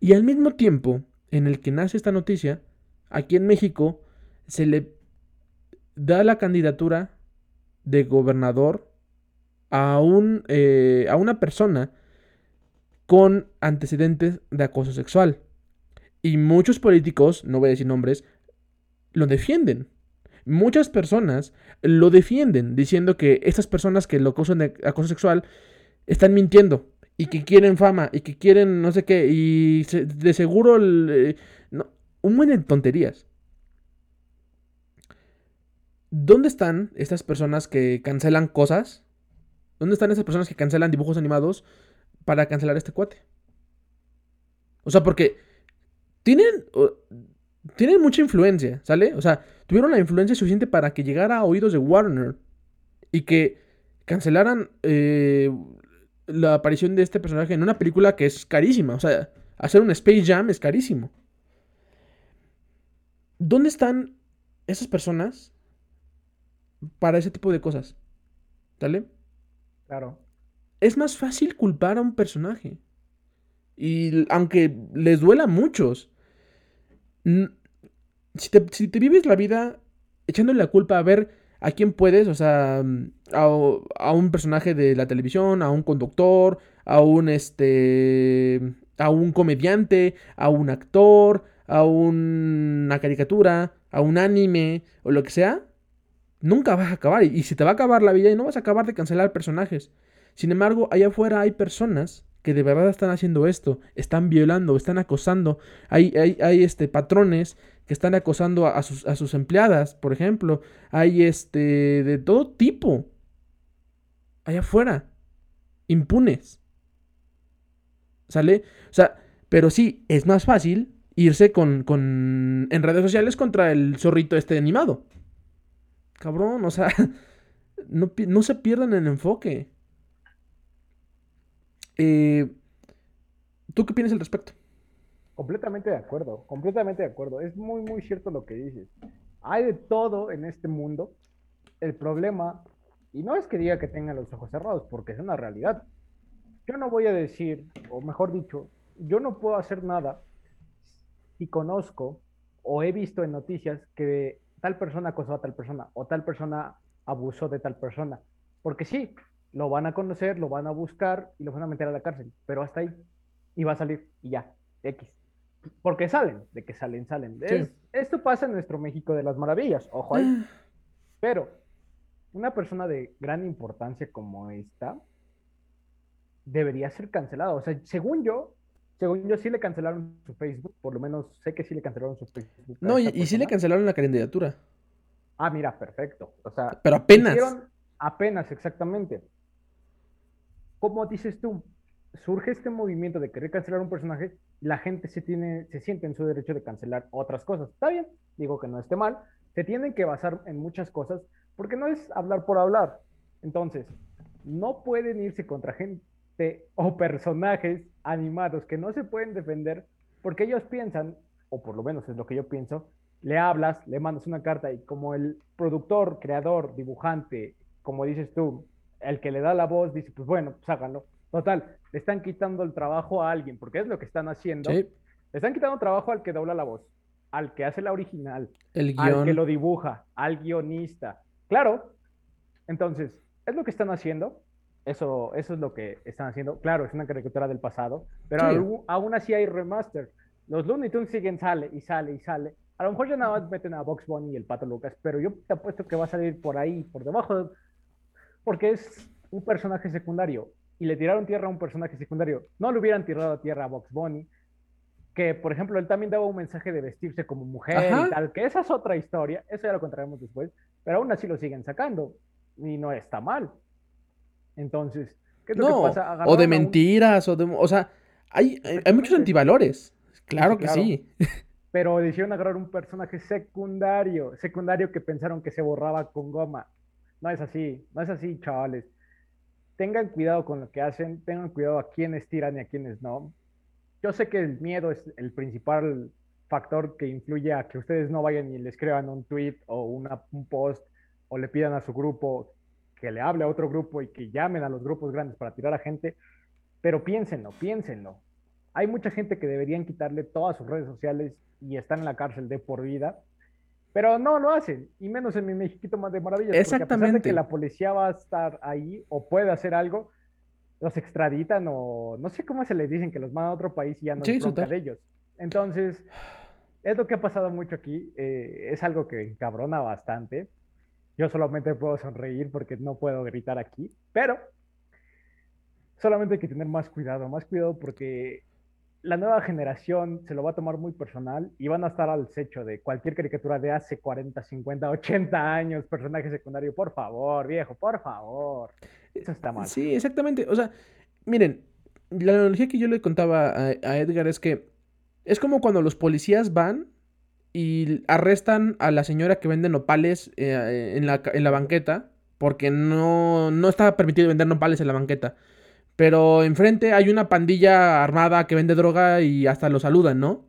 Y al mismo tiempo en el que nace esta noticia, aquí en México se le da la candidatura de gobernador a, un, eh, a una persona con antecedentes de acoso sexual. Y muchos políticos, no voy a decir nombres, lo defienden. Muchas personas lo defienden diciendo que estas personas que lo acusan de acoso sexual están mintiendo y que quieren fama y que quieren no sé qué y de seguro eh, un buen de tonterías. ¿Dónde están estas personas que cancelan cosas? ¿Dónde están esas personas que cancelan dibujos animados para cancelar este cuate? O sea, porque tienen, tienen mucha influencia, ¿sale? O sea, tuvieron la influencia suficiente para que llegara a oídos de Warner y que cancelaran eh, la aparición de este personaje en una película que es carísima. O sea, hacer un Space Jam es carísimo. ¿Dónde están esas personas para ese tipo de cosas. ¿Sale? Claro. Es más fácil culpar a un personaje. Y aunque les duela a muchos, si te, vives la vida echándole la culpa a ver a quién puedes, o sea, a, un personaje de la televisión, a un conductor, a un este, a un comediante, a un actor, a una caricatura, a un anime o lo que sea, nunca vas a acabar. Y, se te va a acabar la vida y no vas a acabar de cancelar personajes. Sin embargo, allá afuera hay personas que de verdad están haciendo esto, están violando, están acosando. Hay, hay, este, patrones que están acosando a, sus, a sus empleadas, por ejemplo. Hay este, de todo tipo. Allá afuera. Impunes. ¿Sale? O sea, pero sí, es más fácil irse con, con en redes sociales contra el zorrito este animado. Cabrón, o sea, no, se pierdan el enfoque. Eh, ¿Tú qué piensas al respecto? Completamente de acuerdo, completamente de acuerdo. Es muy, muy cierto lo que dices. Hay de todo en este mundo. El problema, y no es que diga que tengan los ojos cerrados, porque es una realidad. Yo no voy a decir, o mejor dicho, yo no puedo hacer nada si conozco o he visto en noticias que tal persona acosó a tal persona o tal persona abusó de tal persona. Porque sí, lo van a conocer, lo van a buscar y lo van a meter a la cárcel, pero hasta ahí. Y va a salir y ya, X. Porque salen, de que salen, salen. esto pasa en nuestro México de las maravillas, ojo ahí. Ah. Pero una persona de gran importancia como esta debería ser cancelada. O sea, según yo, según yo, sí le cancelaron su Facebook. Por lo menos sé que sí le cancelaron su Facebook. No, y, sí le cancelaron la candidatura. Ah, mira, perfecto. O sea, pero apenas. Apenas, exactamente. Como dices tú, surge este movimiento de querer cancelar un personaje, la gente se, tiene, se siente en su derecho de cancelar otras cosas. Está bien, digo que no esté mal. Se tienen que basar en muchas cosas porque no es hablar por hablar. Entonces, no pueden irse contra gente o personajes animados que no se pueden defender porque ellos piensan, o por lo menos es lo que yo pienso, le hablas, le mandas una carta y como el productor, creador, dibujante, como dices tú, el que le da la voz dice, pues bueno, pues háganlo. Total, le están quitando el trabajo a alguien porque es lo que están haciendo. Están quitando trabajo al que dobla la voz, al que hace la original, El al que lo dibuja, al guionista. Claro, entonces, es lo que están haciendo. Eso, eso es lo que están haciendo. Claro, es una caricatura del pasado, pero Sí. aún, aún así hay remaster. Los Looney Tunes siguen, sale y sale y sale. A lo mejor ya nada más meten a Box Bunny y el Pato Lucas, pero yo te apuesto que va a salir por ahí, por debajo, de- porque es un personaje secundario. Y le tiraron tierra a un personaje secundario. No le hubieran tirado tierra a Box Bunny, que por ejemplo él también daba un mensaje de vestirse como mujer Ajá. y tal, que esa es otra historia, eso ya lo contaremos después, pero aún así lo siguen sacando y no está mal. Entonces, ¿qué es lo No, que pasa? o de un- muchas, o de... O sea, hay, hay- hay muchos antivalores. Claro que claro. sí. pero decidieron agarrar un personaje secundario, secundario que pensaron que se borraba con goma. No es así, no es así, chavales. Tengan cuidado con lo que hacen, tengan cuidado a quiénes tiran y a quiénes no. Yo sé que el miedo es el principal factor que influye a que ustedes no vayan y le escriban un tweet o una- un post o le pidan a su grupo que le hable a otro grupo y que llamen a los grupos grandes para tirar a gente, pero piénsenlo, piénsenlo. Hay mucha gente que deberían quitarle todas sus redes sociales y están en la cárcel de por vida, pero no lo hacen, y menos en mi Mexiquito más de maravillas. porque a pesar de Exactamente. que la policía va a estar ahí o puede hacer algo, los extraditan o no sé cómo se les dicen que los mandan a otro país y ya no Sí, de ellos. Entonces, es lo que ha pasado mucho aquí, eh, es algo que encabrona bastante. Yo solamente puedo sonreír porque no puedo gritar aquí, pero solamente hay que tener más cuidado, más cuidado porque la nueva generación se lo va a tomar muy personal y van a estar al acecho de cualquier caricatura de hace 40, 50, 80 años, personaje secundario, por favor, viejo, por favor. Eso está mal. Sí, exactamente. O sea, miren, la analogía que yo le contaba a, a Edgar es que es como cuando los policías van y arrestan a la señora que vende nopales eh, en, la, en la banqueta porque no, no estaba permitido vender nopales en la banqueta. Pero enfrente hay una pandilla armada que vende droga y hasta lo saludan, ¿no?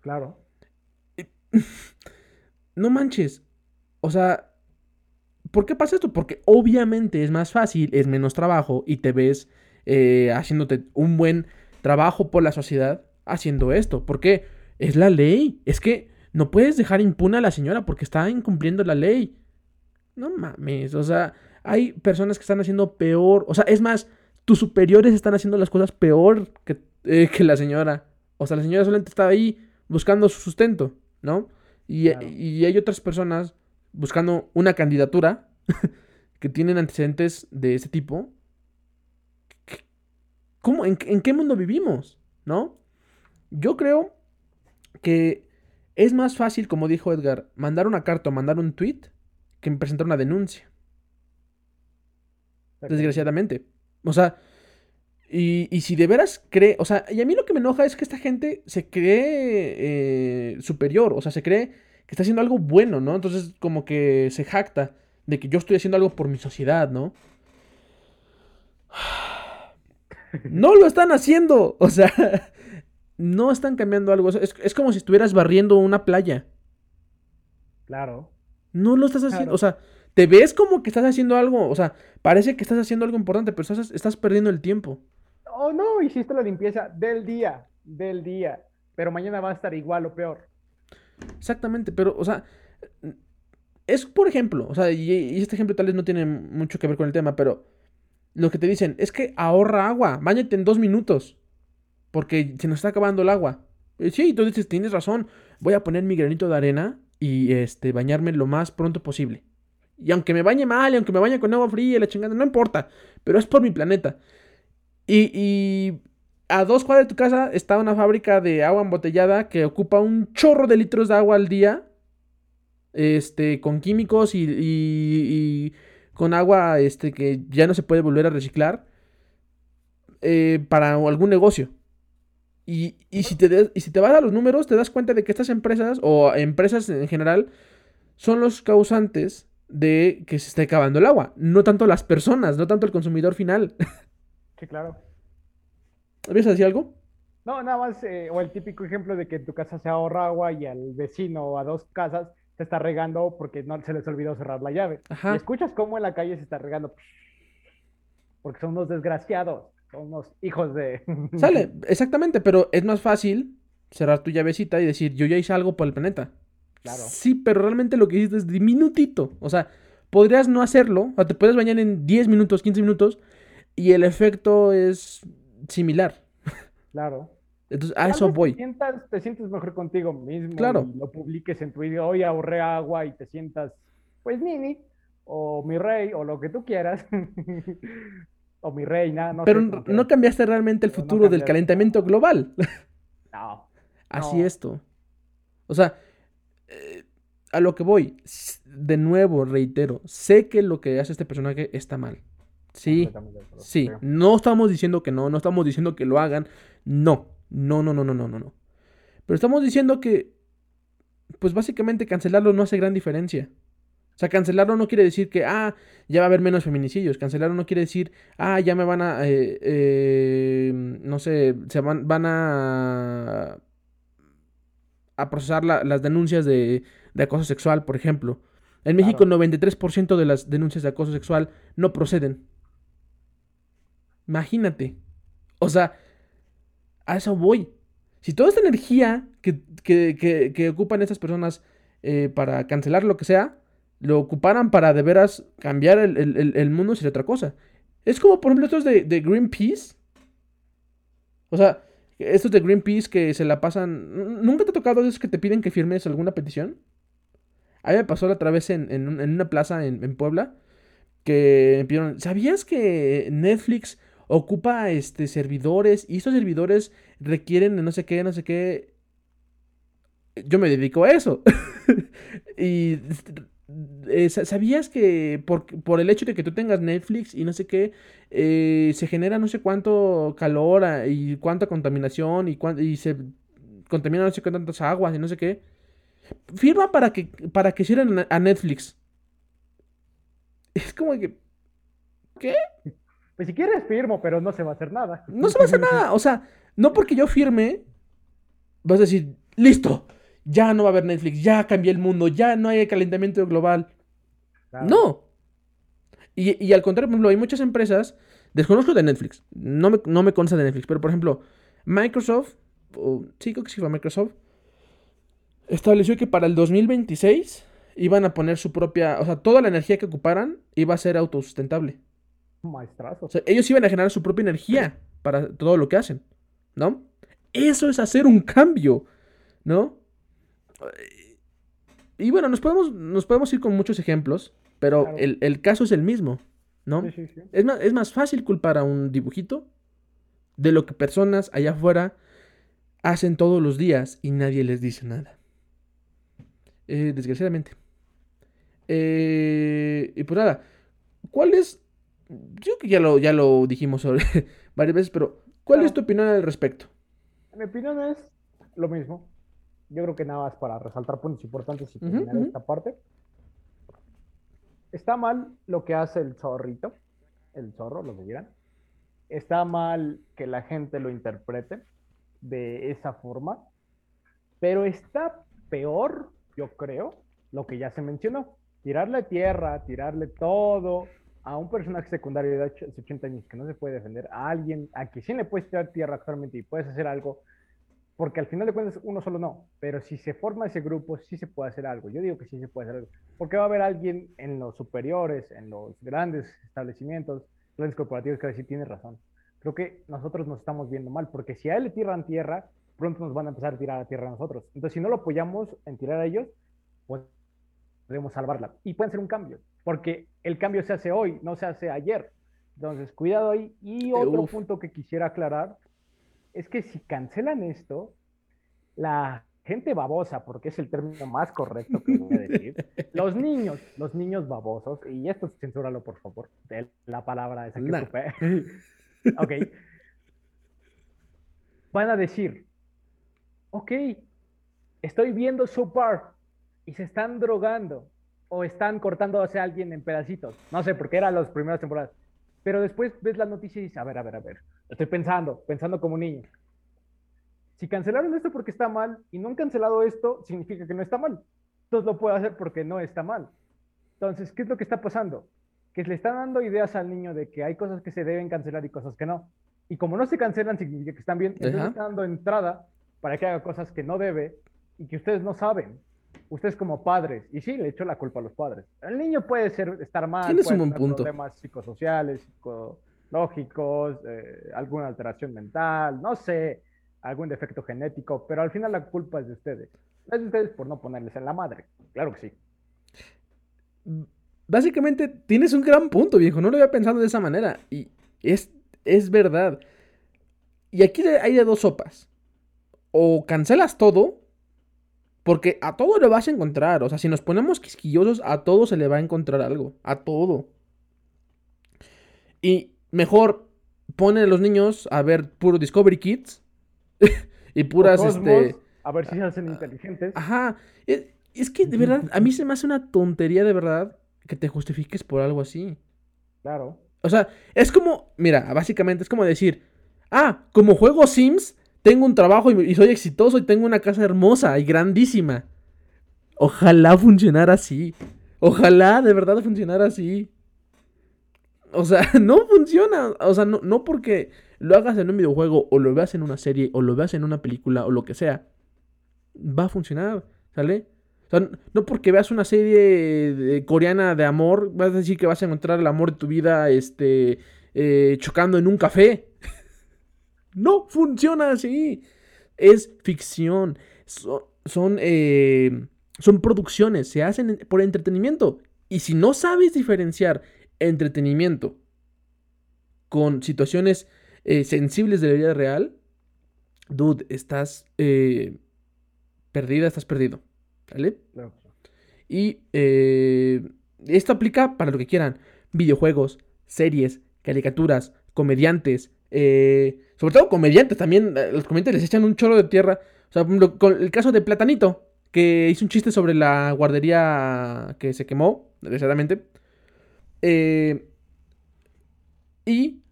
Claro. No manches. O sea, ¿por qué pasa esto? Porque obviamente es más fácil, es menos trabajo y te ves eh, haciéndote un buen trabajo por la sociedad haciendo esto. Porque es la ley. Es que no puedes dejar impune a la señora porque está incumpliendo la ley. No mames. O sea, hay personas que están haciendo peor. O sea, es más, tus superiores están haciendo las cosas peor que, eh, que la señora. O sea, la señora solamente está ahí buscando su sustento, ¿no? Y, Claro. y hay otras personas buscando una candidatura que tienen antecedentes de ese tipo. ¿Cómo? ¿En, en qué mundo vivimos? ¿No? Yo creo que es más fácil, como dijo Edgar, mandar una carta o mandar un tweet que presentar una denuncia. Desgraciadamente. O sea, y, y si de veras cree, o sea, y a mí lo que me enoja es que esta gente se cree eh, superior, o sea, se cree que está haciendo algo bueno, ¿no? Entonces como que se jacta de que yo estoy haciendo algo por mi sociedad, ¿no? No lo están haciendo, o sea, no están cambiando algo, es, es como si estuvieras barriendo una playa. Claro. No lo estás haciendo, Claro. o sea, te ves como que estás haciendo algo, o sea, parece que estás haciendo algo importante, pero estás, estás perdiendo el tiempo. Oh, no, hiciste la limpieza del día, del día, pero mañana va a estar igual o peor. Exactamente, pero, o sea, es por ejemplo, o sea, y, y este ejemplo tal vez no tiene mucho que ver con el tema, pero lo que te dicen es que ahorra agua, bañate en dos minutos, porque se nos está acabando el agua. Y sí, tú dices, tienes razón, voy a poner mi granito de arena y este, bañarme lo más pronto posible. Y aunque me bañe mal, y aunque me bañe con agua fría la chingada, no importa, pero es por mi planeta. Y, y a dos cuadras de tu casa está una fábrica de agua embotellada que ocupa un chorro de litros de agua al día. Este, con químicos y, y- y con agua este, que ya no se puede volver a reciclar. eh, para algún negocio. Y, y si te des- y si te vas a los números, te das cuenta de que estas empresas, o empresas en general, son los causantes de que se esté acabando el agua. No tanto las personas, no tanto el consumidor final. Sí, claro. ¿Habías decir algo? No, nada más, eh, o el típico ejemplo de que en tu casa se ahorra agua y al vecino o a dos casas se está regando porque no se les olvidó cerrar la llave. Ajá. Y escuchas cómo en la calle se está regando. Porque son unos desgraciados, unos hijos de... Sale, exactamente, pero es más fácil cerrar tu llavecita y decir, yo ya hice algo por el planeta. Claro. Sí, pero realmente lo que hiciste es diminutito. O sea, podrías no hacerlo, o te puedes bañar en 10 minutos, 15 minutos, y el efecto es similar. Claro. Entonces, a Tal eso voy. Te sientas, te sientes mejor contigo mismo. Claro. Y lo publiques en tu video, hoy ahorré agua y te sientas, pues, Mini, o mi rey, o lo que tú quieras. o mi reina, no Pero sé. no cambiaste realmente el no futuro del calentamiento global. No. Así esto. O sea, eh, a lo que voy, de nuevo reitero, sé que lo que hace este personaje está mal. Sí, sí. No estamos diciendo que no, no estamos diciendo que lo hagan. No, no, no, no, no, no, no. no. Pero estamos diciendo que, pues básicamente cancelarlo no hace gran diferencia. O sea, cancelarlo no quiere decir que, ah, ya va a haber menos feminicidios. Cancelarlo no quiere decir, ah, ya me van a, eh, eh, no sé, se van, van a, a procesar la- las denuncias de, de acoso sexual, por ejemplo. En México, Claro. 93% de las denuncias de acoso sexual no proceden. Imagínate. O sea, a eso voy. Si toda esta energía que, que- que- que ocupan estas personas eh, para cancelar lo que sea, lo ocuparan para de veras cambiar el, el- el- mundo, sería otra cosa. Es como, por ejemplo, estos de, de Greenpeace. O sea, estos de Greenpeace que se la pasan. ¿Nunca te ha tocado esos que te piden que firmes alguna petición? A mí me pasó la otra vez en, en en una plaza en, en Puebla. Que me pidieron. ¿Sabías que Netflix ocupa este servidores? Y estos servidores requieren de no sé qué, no sé qué. Yo me dedico a eso. y eh, sa- ¿sabías que por, por el hecho de que tú tengas Netflix y no sé qué, eh, se genera no sé cuánto calor ah, y cuánta contaminación y, cuán- y se contamina no sé qué tantas aguas y no sé qué? Firma para que, para que cierren a- Netflix. Es como que... Pues si quieres firmo, pero no se va a hacer nada. No se va a hacer nada. O sea, no porque yo firme, vas a decir, listo, ya no va a haber Netflix, ya cambié el mundo, ya no hay calentamiento global. Claro. No. Y, y al contrario, por ejemplo, hay muchas empresas, desconozco de Netflix, no me, no me consta de Netflix, pero por ejemplo, Microsoft, o, sí, creo que sí fue Microsoft, estableció que para el 2026 iban a poner su propia, o sea, toda la energía que ocuparan iba a ser autosustentable. Maestrazo. O sea, ellos iban a generar su propia energía para todo lo que hacen, ¿no? Eso es hacer un cambio, ¿no? Y bueno, nos podemos, nos podemos ir con muchos ejemplos, pero Claro. el, el caso es el mismo, ¿no? Sí, sí, sí. Es más, es más fácil culpar a un dibujito de lo que personas allá afuera hacen todos los días y nadie les dice nada. Eh, desgraciadamente. Eh, y pues nada, ¿cuál es? Yo que ya lo, ya lo dijimos sobre varias veces, pero ¿cuál es tu opinión al respecto? Mi opinión es lo mismo. Yo creo que nada más para resaltar puntos importantes y terminar esta parte. Está mal lo que hace el zorrito, el zorro, lo que quieran. Está mal que la gente lo interprete de esa forma, pero está peor, yo creo, lo que ya se mencionó. Tirarle tierra, tirarle todo a un personaje secundario de 80 años que no se puede defender, a alguien a quien sí le puedes tirar tierra actualmente y puedes hacer algo, porque al final de cuentas uno solo no, pero si se forma ese grupo sí se puede hacer algo. Yo digo que sí se puede hacer algo, porque va a haber alguien en los superiores, en los grandes establecimientos, grandes corporativos que va a decir, tienes razón. Creo que nosotros nos estamos viendo mal, porque si a él le tiran tierra, pronto nos van a empezar a tirar a tierra a nosotros. Entonces, si no lo apoyamos en tirar a ellos, pues podemos salvarla. Y pueden ser un cambio, porque el cambio se hace hoy, no se hace ayer. Entonces, cuidado ahí. Y otro Uf. punto que quisiera aclarar es que si cancelan esto, la gente babosa, porque es el término más correcto que voy a decir, los niños, los niños babosos, y esto censúralo por favor, de la palabra esa que ocupé. ok. Van a decir, ok, estoy viendo Super y se están drogando o están cortándose a alguien en pedacitos. No sé, porque eran las primeras temporadas. Pero después ves la noticia y dices, a ver, a ver, a ver, estoy pensando, pensando como niño. Si cancelaron esto porque está mal y no han cancelado esto, significa que no está mal. Entonces lo puedo hacer porque no está mal. Entonces, ¿qué es lo que está pasando? Que le están dando ideas al niño de que hay cosas que se deben cancelar y cosas que no. Y como no se cancelan, significa que están bien. Entonces Ajá. le están dando entrada para que haga cosas que no debe y que ustedes no saben. Ustedes como padres, y sí, le echo la culpa a los padres. El niño puede ser, estar mal, Tienes puede un buen tener punto. problemas psicosociales, psicológicos, eh, alguna alteración mental, no sé, algún defecto genético, pero al final la culpa es de ustedes. Es de ustedes por no ponerles en la madre. Claro que sí. Básicamente tienes un gran punto, viejo. No lo había pensado de esa manera. Y es, es verdad. Y aquí hay de dos sopas. O cancelas todo. Porque a todo le vas a encontrar. O sea, si nos ponemos quisquillosos, a todo se le va a encontrar algo. A todo. Y mejor ponen a los niños a ver puro Discovery Kids. y puras, este. A ver si se hacen inteligentes. Ajá. Es, es que de verdad, a mí se me hace una tontería de verdad que te justifiques por algo así. Claro. O sea, es como, mira, básicamente es como decir, ah, como juego Sims, tengo un trabajo y, y soy exitoso y tengo una casa hermosa y grandísima. Ojalá funcionara así. Ojalá de verdad funcionara así. O sea, no funciona. O sea, no, no porque lo hagas en un videojuego o lo veas en una serie o lo veas en una película o lo que sea, va a funcionar, ¿sale? O sea, no porque veas una serie de- coreana de amor, vas a decir que vas a encontrar el amor de tu vida este, eh, chocando en un café. no funciona así. Es ficción. So- son, eh, son producciones, se hacen en- por entretenimiento. Y si no sabes diferenciar entretenimiento con situaciones eh, sensibles de la vida real, dude, estás eh, perdida, estás perdido. ¿Vale? Y eh, esto aplica para lo que quieran. Videojuegos, series, caricaturas, comediantes. sobre todo comediantes también. Los comediantes les echan un chorro de tierra. O sea, con el caso de Platanito, que hizo un chiste sobre la guardería que se quemó, desgraciadamente. Eh, y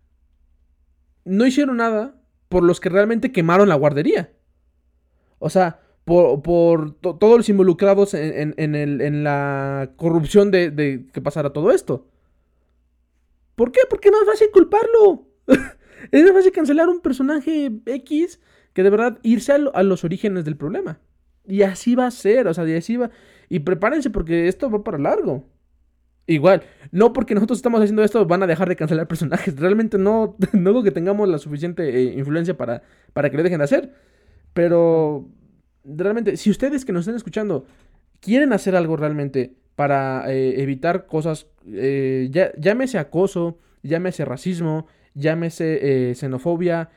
no hicieron nada por los que realmente quemaron la guardería. O sea, por, por to- todos los involucrados en, en- en la corrupción de, de que pasara todo esto. ¿Por qué? Porque no es fácil culparlo. es más fácil cancelar un personaje X que de verdad irse a, a los orígenes del problema. Y así va a ser, o sea, y así va. Y prepárense porque esto va para largo. Igual, no porque nosotros estamos haciendo esto van a dejar de cancelar personajes. Realmente no, no creo que tengamos la suficiente eh, influencia para, para que lo dejen de hacer. Pero realmente, si ustedes que nos están escuchando quieren hacer algo realmente para eh, evitar cosas, eh, ya- llámese acoso, llámese racismo, llámese eh, xenofobia,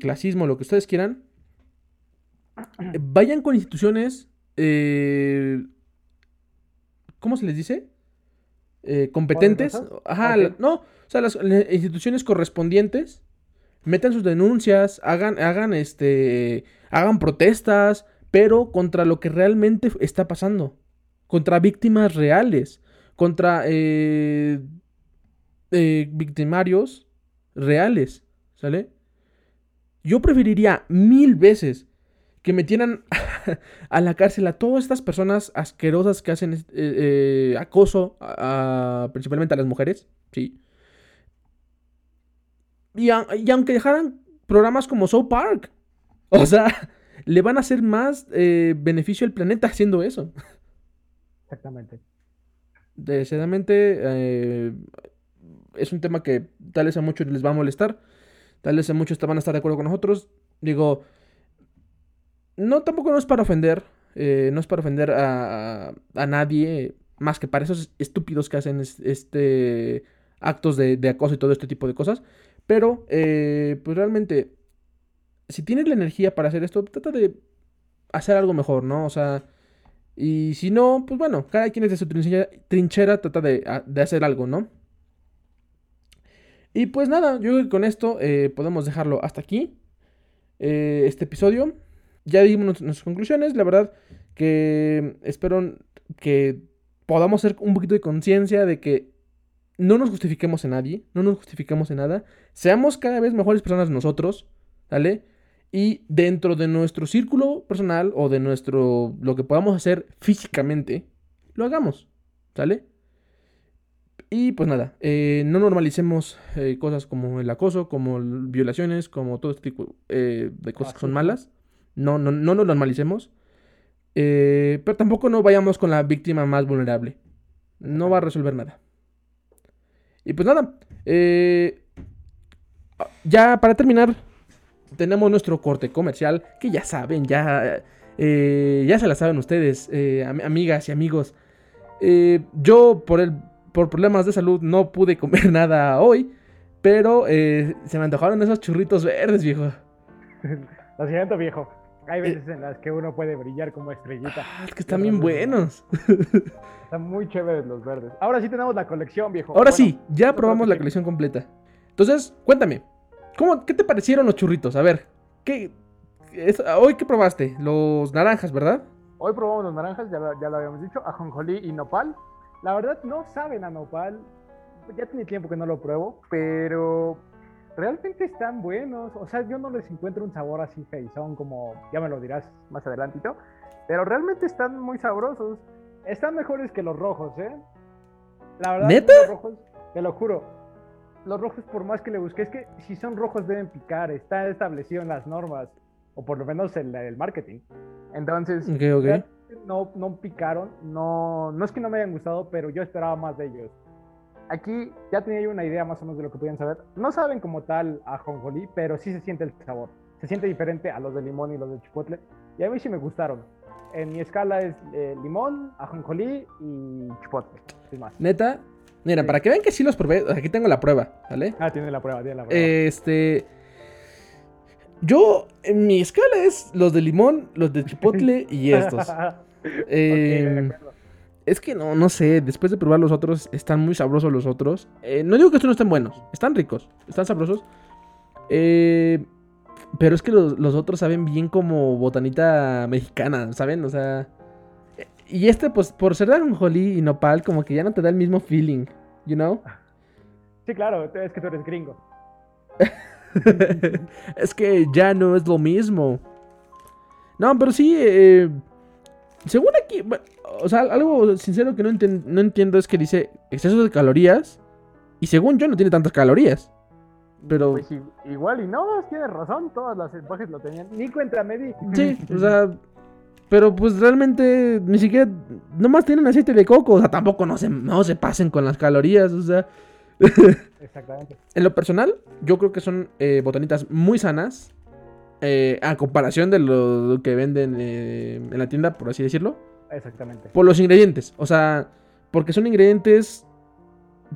clasismo, lo que ustedes quieran, vayan con instituciones, ¿cómo se les dice? Eh, competentes. Ajá, la- no, o sea, las las instituciones correspondientes metan sus denuncias, hagan, hagan este, hagan protestas, pero contra lo que realmente está pasando, contra víctimas reales, contra eh, eh, victimarios reales, ¿sale? Yo preferiría mil veces que metieran a la cárcel a todas estas personas asquerosas que hacen eh, eh, acoso, a- a- principalmente a las mujeres, ¿sí? Y, a- y aunque dejaran programas como South Park, o sea, le van a hacer más eh, beneficio al planeta haciendo eso. Exactamente. Desgraciadamente, es un tema que tal vez a muchos les va a molestar, tal vez a muchos van a estar de acuerdo con nosotros. Digo, no, tampoco no es para ofender, eh, no es para ofender a, a- nadie, más que para esos estúpidos que hacen es- este actos de, de acoso y todo este tipo de cosas. Pero, eh, pues realmente, si tienes la energía para hacer esto, trata de hacer algo mejor, ¿no? O sea, y si no, pues bueno, cada quien desde su trinchera, trinchera trata de, de hacer algo, ¿no? Y pues nada, yo creo que con esto eh, podemos dejarlo hasta aquí. este episodio. Ya dimos nues- nuestras conclusiones. La verdad que espero que podamos hacer un poquito de conciencia de que no nos justifiquemos en nadie, no nos justifiquemos en nada. Seamos cada vez mejores personas nosotros, ¿vale? Y dentro de nuestro círculo personal o de nuestro lo que podamos hacer físicamente, lo hagamos, ¿sale? Y pues nada, eh, no normalicemos eh, cosas como el acoso, como violaciones, como todo este tipo eh, de cosas que son malas. No, no, no nos normalicemos. Eh, pero tampoco no vayamos con la víctima más vulnerable. No va a resolver nada. Y pues nada. eh, ya para terminar, tenemos nuestro corte comercial. Que ya saben, ya, eh, ya se la saben ustedes, am- amigas y amigos. Yo por, el, por problemas de salud no pude comer nada hoy. Pero se me antojaron esos churritos verdes, viejo. Lo siento, viejo. Hay veces en las que uno puede brillar como estrellita. Ah, es que están bien buenos. Están muy chéveres los verdes. Ahora sí tenemos la colección, viejo. Ahora Bueno, sí, ya probamos la colección completa. Entonces, cuéntame, ¿cómo, ¿qué te parecieron los churritos? A ver, ¿qué, es- hoy qué probaste? Los naranjas, ¿verdad? Hoy probamos los naranjas, ya lo, ya lo habíamos dicho, ajonjolí y nopal. La verdad no saben a nopal. Ya tiene tiempo que no lo pruebo, pero realmente están buenos. O sea, yo no les encuentro un sabor así feizón como ya me lo dirás más adelantito. Pero realmente están muy sabrosos. Están mejores que los rojos, ¿eh? La verdad, ¿Neta? los rojos, te lo juro. Los rojos, por más que le busqué, es que si son rojos deben picar. Está establecido en las normas, o por lo menos en el marketing. Entonces, no, no picaron, no, no es que no me hayan gustado, pero yo esperaba más de ellos. Aquí ya tenía yo una idea más o menos de lo que podían saber. No saben como tal a jonjolí, pero sí se siente el sabor. Se siente diferente a los de limón y los de chipotle. Y a mí sí me gustaron. En mi escala es eh, limón, ajonjolí y chipotle. Sin más. Neta, mira, Sí. para que vean que sí los probé, aquí tengo la prueba, ¿vale? Ah, tiene la prueba, tiene la prueba. Este. Yo, en mi escala es los de limón, los de chipotle y estos. Eh, de acuerdo. Es que no, no sé, después de probar los otros, están muy sabrosos los otros. Eh, no digo que estos no estén buenos, están ricos, están sabrosos. Eh, pero es que los, los otros saben bien como botanita mexicana, ¿saben? O sea... Y este, pues, por ser de ajonjolí y nopal, como que ya no te da el mismo feeling, you know? Sí, claro, es que tú eres gringo. es que ya no es lo mismo. No, pero sí, eh, según aquí, bueno, o sea, algo sincero que no, enten- no entiendo es que dice exceso de calorías. Y según yo no tiene tantas calorías. Pero Pues igual y no, tienes razón, todas las empajes lo tenían. Ni cuenta me di. sí, o sea, pero pues realmente ni siquiera, nomás tienen aceite de coco. O sea, tampoco no se, no se pasen con las calorías. O sea, Exactamente. En lo personal, yo creo que son eh, botanitas muy sanas. Eh, a comparación de lo que venden eh, en la tienda, por así decirlo. Exactamente. Por los ingredientes. O sea, porque son ingredientes.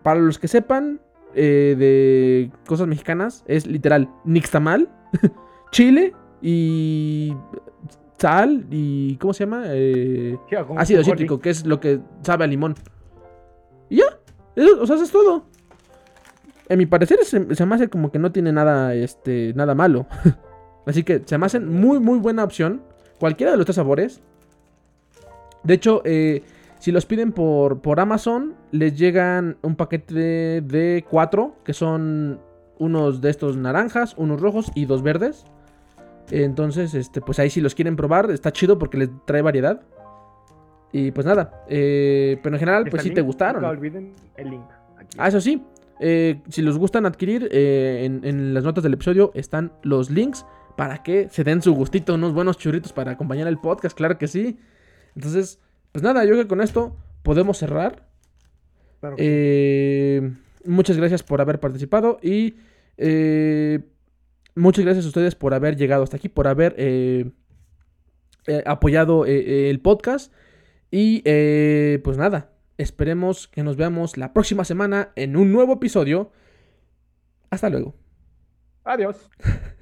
Para los que sepan eh, de cosas mexicanas, es literal nixtamal, chile y sal y. ¿Cómo se llama? Ácido cítrico, que es lo que sabe a limón. Y ya. Eso, o sea, eso es todo. En mi parecer se, se me hace como que no tiene nada, este, nada malo. Así que se me hacen muy, muy buena opción. Cualquiera de los tres sabores. De hecho, eh, si los piden por, por Amazon, les llegan un paquete de, de cuatro, que son unos de estos naranjas, unos rojos y dos verdes. Entonces, este, pues ahí si los quieren probar, está chido porque les trae variedad. Y pues nada, eh, pero en general, pues sí te gustaron. Nunca olviden el link. aquí. Ah, eso sí. eh, si los gustan adquirir, eh, en, en las notas del episodio están los links para que se den su gustito, unos buenos churritos para acompañar el podcast, claro que sí. Entonces, pues nada, yo creo que con esto podemos cerrar. Claro que sí. Eh, muchas gracias por haber participado y eh, muchas gracias a ustedes por haber llegado hasta aquí, por haber eh, apoyado el podcast. Y pues nada, esperemos que nos veamos la próxima semana en un nuevo episodio. Hasta luego. Adiós.